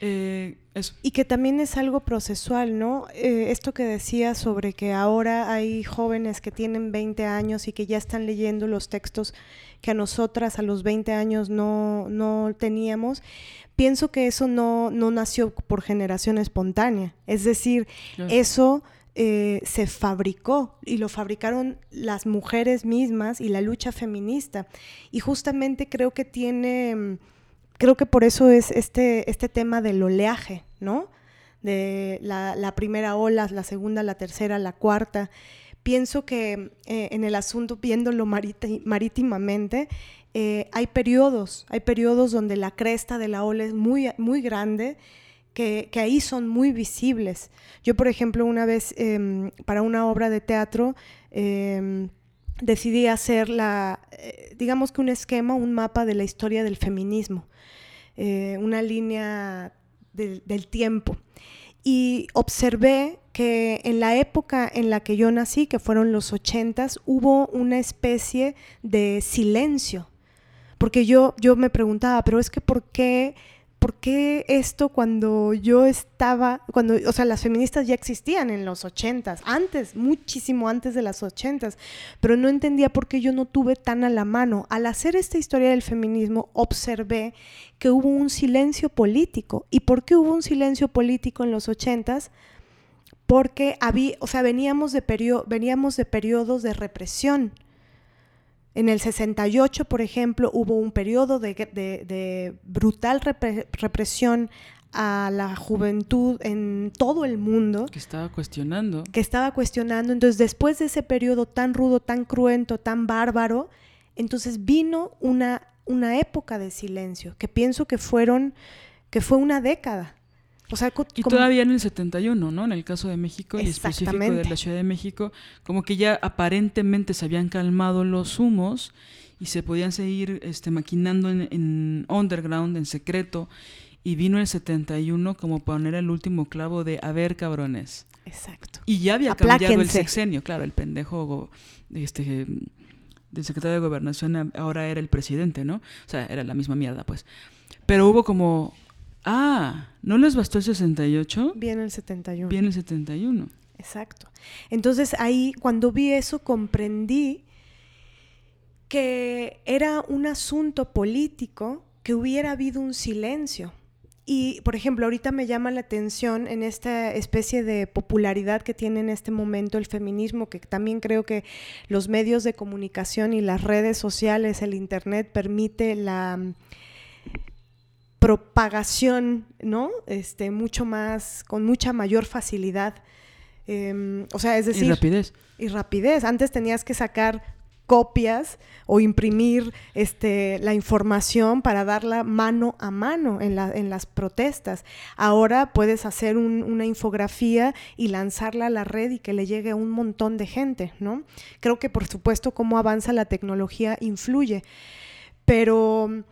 Eh, eso. Y que también es algo procesual, ¿no? Eh, esto que decía sobre que ahora hay jóvenes que tienen 20 años y que ya están leyendo los textos que a nosotras a los 20 años no, no teníamos, pienso que eso no, no nació por generación espontánea. Es decir, eso eh, se fabricó y lo fabricaron las mujeres mismas y la lucha feminista. Y justamente creo que tiene, creo que por eso es este, este tema del oleaje, ¿no? De la, primera ola, la segunda, la tercera, la cuarta. Pienso que eh, en el asunto, viéndolo marítimamente, eh, hay periodos, hay periodos donde la cresta de la ola es muy, muy grande que, ahí son muy visibles. Yo, por ejemplo, una vez em, para una obra de teatro em, decidí hacer la, eh, digamos que un esquema, un mapa de la historia del feminismo, eh, una línea del tiempo. Y observé que en la época en la que yo nací, que fueron los ochentas, hubo una especie de silencio. Porque yo, yo me preguntaba, pero es que ¿por qué ¿por qué esto cuando yo estaba, cuando, o sea, las feministas ya existían en los ochentas, antes, muchísimo antes de las ochentas, pero no entendía por qué yo no tuve tan a la mano. Al hacer esta historia del feminismo, observé que hubo un silencio político. ¿Y por qué hubo un silencio político en los ochentas? Porque había, o sea, veníamos de, veníamos de periodos de represión en el 68, por ejemplo, hubo un periodo de, brutal represión a la juventud en todo el mundo. Que estaba cuestionando. Que estaba cuestionando. Entonces, después de ese periodo tan rudo, tan cruento, tan bárbaro, entonces vino una, una época de silencio, que pienso que fueron, que fue una década y todavía en el 71, ¿no? En el caso de México y específico de la Ciudad de México, como que ya aparentemente se habían calmado los humos y se podían seguir este, maquinando en, underground, en secreto. Y vino el 71 como poner el último clavo de, a ver, cabrones. Exacto. Y ya había cambiado el sexenio, claro, el pendejo este, del secretario de Gobernación ahora era el presidente, ¿no? O sea, era la misma mierda, pues. Pero hubo como Ah, ¿no les bastó el 68? Viene el 71. Viene el 71. Exacto. Entonces ahí, cuando vi eso, comprendí que era un asunto político que hubiera habido un silencio. Y, por ejemplo, ahorita me llama la atención en esta especie de popularidad que tiene en este momento el feminismo, que también creo que los medios de comunicación y las redes sociales, el Internet, permite la propagación, ¿no? Este, mucho más, con mucha mayor facilidad. Em, o sea, es decir... Y rapidez. Y rapidez. Antes tenías que sacar copias o imprimir este, la información para darla mano a mano en, en las protestas. Ahora puedes hacer una infografía y lanzarla a la red y que le llegue a un montón de gente, ¿no? Creo que por supuesto cómo avanza la tecnología influye, pero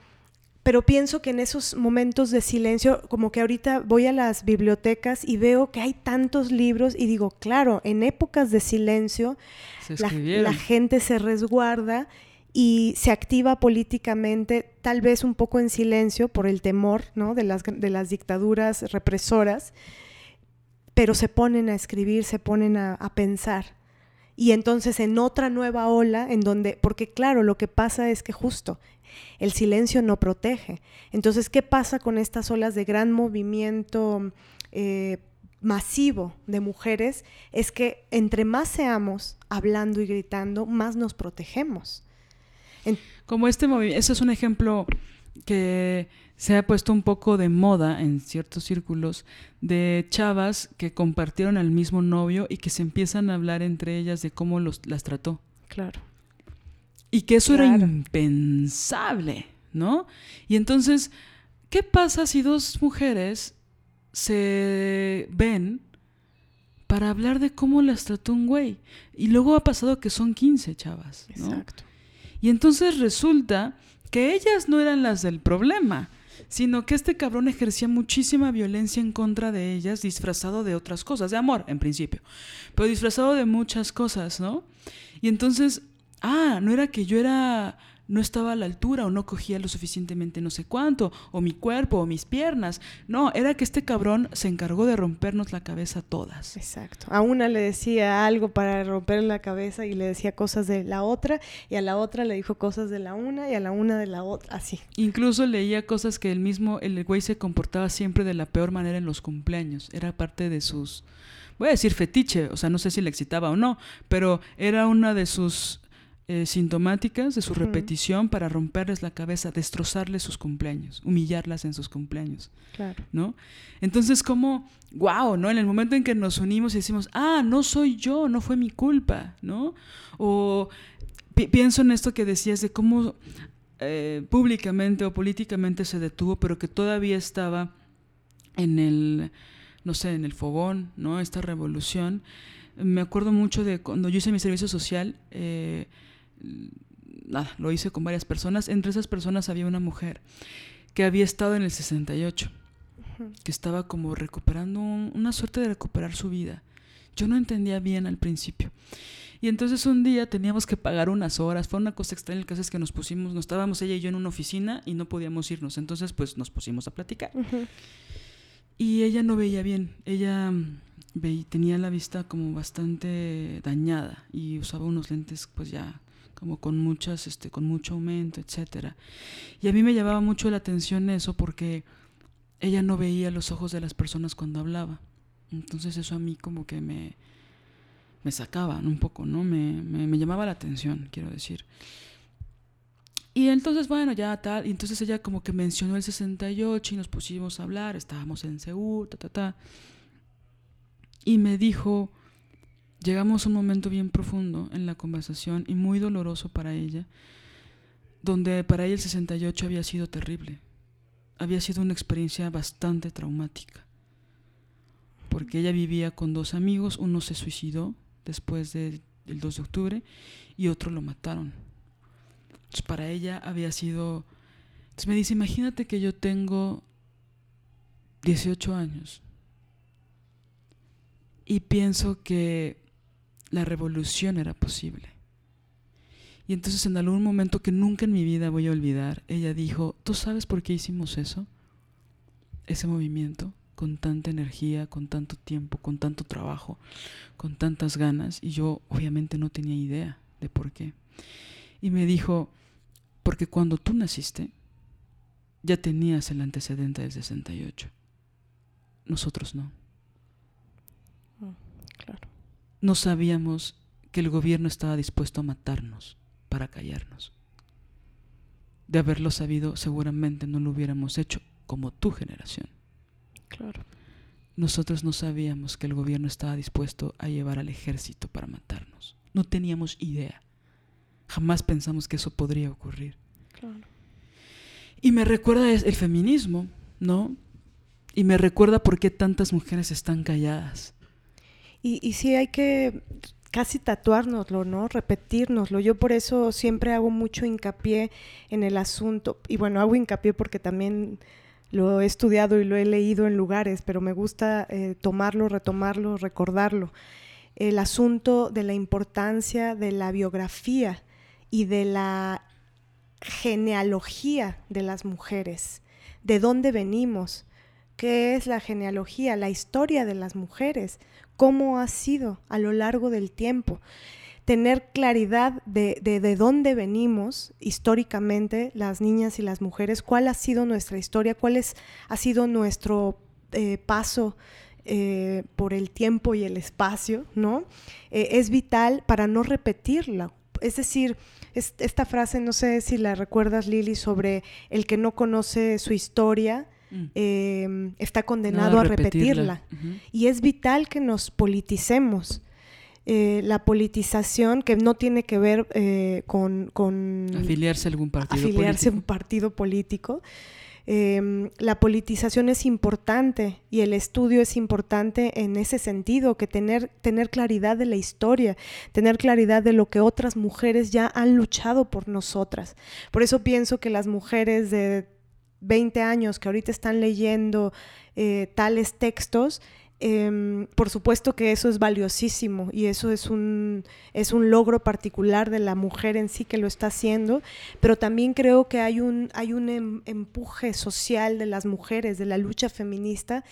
pero pienso que en esos momentos de silencio, como que ahorita voy a las bibliotecas y veo que hay tantos libros y digo, claro, en épocas de silencio la, gente se resguarda y se activa políticamente, tal vez un poco en silencio por el temor ¿no? de, las, de las dictaduras represoras, pero se ponen a escribir, se ponen a, a pensar. Y entonces en otra nueva ola, en donde, porque claro, lo que pasa es que justo el silencio no protege. Entonces, ¿qué pasa con estas olas de gran movimiento eh, masivo de mujeres? Es que entre más seamos hablando y gritando, más nos protegemos. Como este movimiento, eso es un ejemplo que se ha puesto un poco de moda en ciertos círculos de chavas que compartieron al mismo novio y que se empiezan a hablar entre ellas de cómo los, las trató. Claro. Y que eso era impensable, ¿no? Y entonces, ¿qué pasa si dos mujeres se ven para hablar de cómo las trató un güey? Y luego ha pasado que son 15 chavas, ¿no? Exacto. Y entonces resulta que ellas no eran las del problema, sino que este cabrón ejercía muchísima violencia en contra de ellas, disfrazado de otras cosas, de amor en principio, pero disfrazado de muchas cosas, ¿no? Y entonces ah, no era que yo era no estaba a la altura o no cogía lo suficientemente no sé cuánto, o mi cuerpo o mis piernas. No, era que este cabrón se encargó de rompernos la cabeza todas. Exacto. A una le decía algo para romper la cabeza y le decía cosas de la otra, y a la otra le dijo cosas de la una y a la una de la otra, así. Incluso leía cosas que el mismo, el güey se comportaba siempre de la peor manera en los cumpleaños. Era parte de sus voy a decir fetiche, o sea, no sé si le excitaba o no, pero era una de sus eh, sintomáticas, de su repetición para romperles la cabeza, destrozarles sus cumpleaños, humillarlas en sus cumpleaños. Claro. ¿No? Entonces, como, wow, ¿no? En el momento en que nos unimos y decimos, ah, no soy yo, no fue mi culpa, ¿no? O pienso en esto que decías de cómo eh, públicamente o políticamente se detuvo, pero que todavía estaba en el no sé, en el fogón, ¿no? Esta revolución. Me acuerdo mucho de cuando yo hice mi servicio social, eh, nada, lo hice con varias personas. Entre esas personas había una mujer que había estado en el 68, que estaba como recuperando una suerte de recuperar su vida. Yo no entendía bien al principio. Y entonces un día teníamos que pagar unas horas. Fue una cosa extraña. El caso es que nos pusimos, nos estábamos ella y yo en una oficina y no podíamos irnos. Entonces, pues nos pusimos a platicar. Y ella no veía bien, ella mm, tenía la vista como bastante dañada y usaba unos lentes pues ya como con muchas, este, con mucho aumento, etcétera. Y a mí me llamaba mucho la atención eso porque ella no veía los ojos de las personas cuando hablaba. Entonces eso a mí como que me, me sacaba un poco, ¿no? Me, me, me llamaba la atención, quiero decir. Y entonces, bueno, ya tal. Y entonces ella como que mencionó el 68 y nos pusimos a hablar. Estábamos en Seúl, ta, ta, ta. Y me dijo, llegamos a un momento bien profundo en la conversación y muy doloroso para ella, donde para ella el 68 había sido terrible. Había sido una experiencia bastante traumática. Porque ella vivía con dos amigos, uno se suicidó después del 2 de octubre y otro lo mataron para ella había sido... Entonces me dice, imagínate que yo tengo 18 años y pienso que la revolución era posible. Y entonces en algún momento que nunca en mi vida voy a olvidar, ella dijo, ¿tú sabes por qué hicimos eso? Ese movimiento, con tanta energía, con tanto tiempo, con tanto trabajo, con tantas ganas, y yo obviamente no tenía idea de por qué. Y me dijo, porque cuando tú naciste, ya tenías el antecedente del 68. Nosotros no. Mm, claro. No sabíamos que el gobierno estaba dispuesto a matarnos para callarnos. De haberlo sabido, seguramente no lo hubiéramos hecho como tu generación. Claro. Nosotros no sabíamos que el gobierno estaba dispuesto a llevar al ejército para matarnos. No teníamos idea. Jamás pensamos que eso podría ocurrir. Y me recuerda el feminismo, ¿no? Y me recuerda por qué tantas mujeres están calladas. Y, sí hay que casi tatuárnoslo, ¿no? Repetírnoslo. Yo por eso siempre hago mucho hincapié en el asunto. Y bueno, hago hincapié porque también lo he estudiado y lo he leído en lugares, pero me gusta eh, tomarlo, retomarlo, recordarlo. El asunto de la importancia de la biografía y de la genealogía de las mujeres, de dónde venimos, qué es la genealogía, la historia de las mujeres, cómo ha sido a lo largo del tiempo. Tener claridad de, de, dónde venimos históricamente las niñas y las mujeres, cuál ha sido nuestra historia, cuál es, ha sido nuestro eh, paso eh, por el tiempo y el espacio, ¿no? Eh, es vital para no repetirla. Es decir, esta frase, no sé si la recuerdas, Lili, sobre el que no conoce su historia. Mm. Em, está condenado a repetirla. Y es vital que nos politicemos. Eh, la politización que no tiene que ver eh, con, con, afiliarse a algún partido afiliarse a un partido político, Em, la politización es importante y el estudio es importante en ese sentido, que tener, tener claridad de la historia, tener claridad de lo que otras mujeres ya han luchado por nosotras. Por eso pienso que las mujeres de 20 años que ahorita están leyendo eh, tales textos, Em, por supuesto que eso es valiosísimo y eso es un, es un logro particular de la mujer en sí que lo está haciendo, pero también creo que hay un, hay un em, empuje social de las mujeres, de la lucha feminista,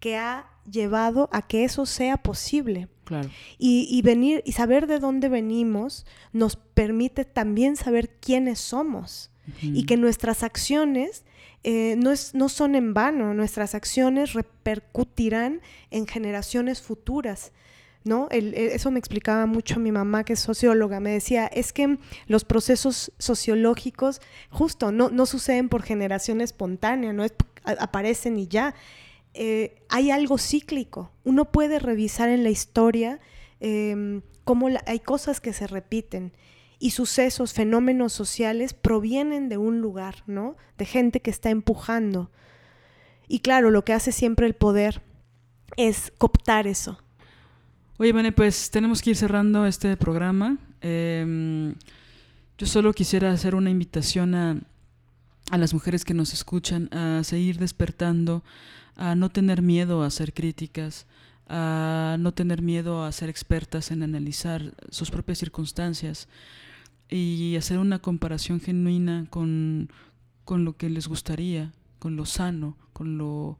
que ha llevado a que eso sea posible. Claro. Y, venir y saber de dónde venimos nos permite también saber quiénes somos y que nuestras acciones eh, no, es, no son en vano, nuestras acciones repercutirán en generaciones futuras. ¿No? E, eso me explicaba mucho mi mamá, que es socióloga. Me decía, es que los procesos sociológicos justo no, no suceden por generación espontánea, no es, aparecen y ya. Eh, hay algo cíclico. Uno puede revisar en la historia em, cómo hay cosas que se repiten y sucesos, fenómenos sociales provienen de un lugar, ¿no? De gente que está empujando. Y claro, lo que hace siempre el poder es cooptar eso. Oye, Vane, pues tenemos que ir cerrando este programa. Em, yo solo quisiera hacer una invitación a, a las mujeres que nos escuchan a seguir despertando, a no tener miedo a hacer críticas, a no tener miedo a ser expertas en analizar sus propias circunstancias y hacer una comparación genuina con, con lo que les gustaría, con lo sano, con lo,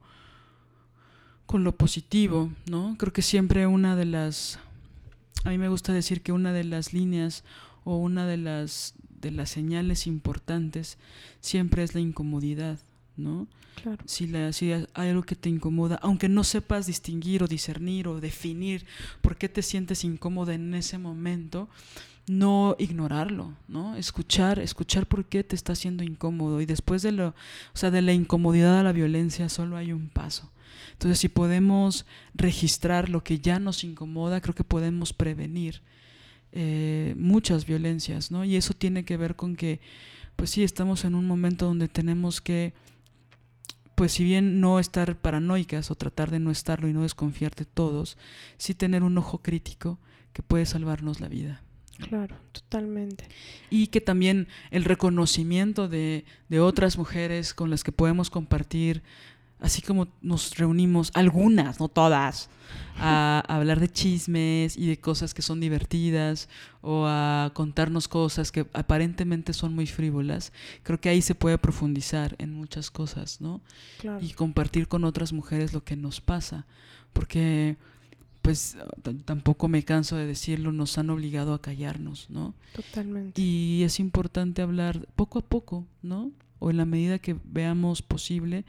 con lo positivo, ¿no? Creo que siempre una de las, a mí me gusta decir que una de las líneas o una de las, de las señales importantes siempre es la incomodidad, ¿no? Claro. Si, la, si hay algo que te incomoda, aunque no sepas distinguir o discernir o definir por qué te sientes incómoda en ese momento, no ignorarlo, ¿no? Escuchar, escuchar por qué te está haciendo incómodo y después de lo, o sea, de la incomodidad a la violencia solo hay un paso. Entonces, si podemos registrar lo que ya nos incomoda, creo que podemos prevenir eh, muchas violencias, ¿no? Y eso tiene que ver con que, pues sí, estamos en un momento donde tenemos que, pues si bien no estar paranoicas o tratar de no estarlo y no desconfiar de todos, sí tener un ojo crítico que puede salvarnos la vida. Claro, totalmente. Y que también el reconocimiento de, de, otras mujeres con las que podemos compartir, así como nos reunimos, algunas, no todas, a, hablar de chismes y de cosas que son divertidas o a contarnos cosas que aparentemente son muy frívolas, creo que ahí se puede profundizar en muchas cosas, ¿no? Claro. Y compartir con otras mujeres lo que nos pasa, porque pues tampoco me canso de decirlo, nos han obligado a callarnos, ¿no? Totalmente. Y es importante hablar poco a poco, ¿no? O en la medida que veamos posible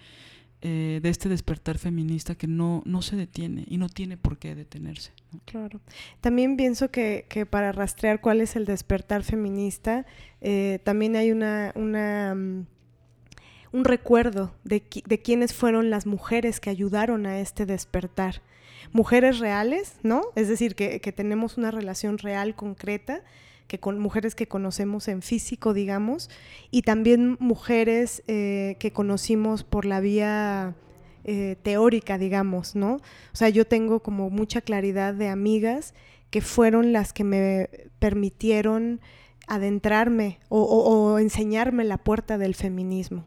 eh, de este despertar feminista que no, no se detiene y no tiene por qué detenerse. Claro. También pienso que, que, para rastrear cuál es el despertar feminista, eh, también hay una, una um, un recuerdo de, de quiénes fueron las mujeres que ayudaron a este despertar mujeres reales, ¿no? Es decir, que, tenemos una relación real, concreta, que con mujeres que conocemos en físico, digamos, y también mujeres eh, que conocimos por la vía eh, teórica, digamos, ¿no? O sea, yo tengo como mucha claridad de amigas que fueron las que me permitieron adentrarme o enseñarme la puerta del feminismo.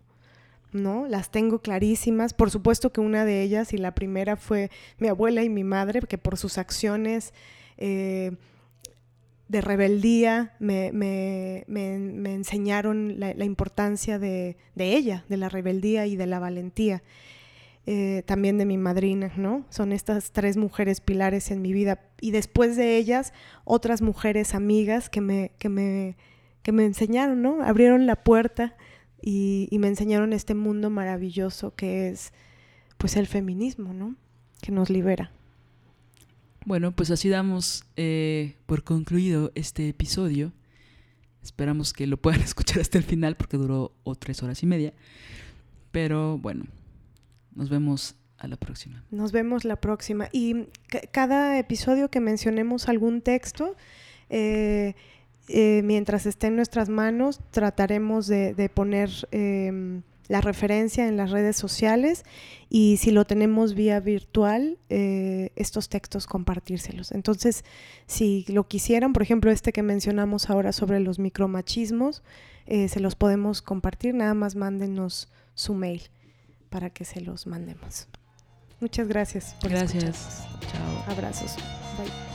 ¿No? Las tengo clarísimas. Por supuesto que una de ellas, y la primera fue mi abuela y mi madre, que por sus acciones eh, de rebeldía me, enseñaron la, importancia de, ella, de la rebeldía y de la valentía. Eh, también de mi madrina, ¿no? Son estas tres mujeres pilares en mi vida. Y después de ellas, otras mujeres amigas que me, que me, que me enseñaron, ¿no? Abrieron la puerta y, me enseñaron este mundo maravilloso que es pues el feminismo, ¿no? Que nos libera. Bueno, pues así damos eh, por concluido este episodio. Esperamos que lo puedan escuchar hasta el final porque duró o tres horas y media. Pero bueno, nos vemos a la próxima. Nos vemos la próxima. Y cada episodio que mencionemos algún texto, eh, eh, mientras esté en nuestras manos, trataremos de, poner em, la referencia en las redes sociales y si lo tenemos vía virtual, eh, estos textos compartírselos. Entonces, si lo quisieran, por ejemplo, este que mencionamos ahora sobre los micromachismos, eh, se los podemos compartir, nada más mándenos su mail para que se los mandemos. Muchas gracias por Gracias. Chao. Abrazos. Bye.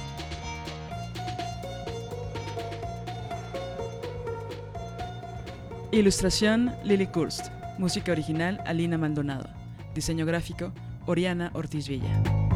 Ilustración Lily Kurst. Música original Alina Maldonado. Diseño gráfico Oriana Ortiz Villa.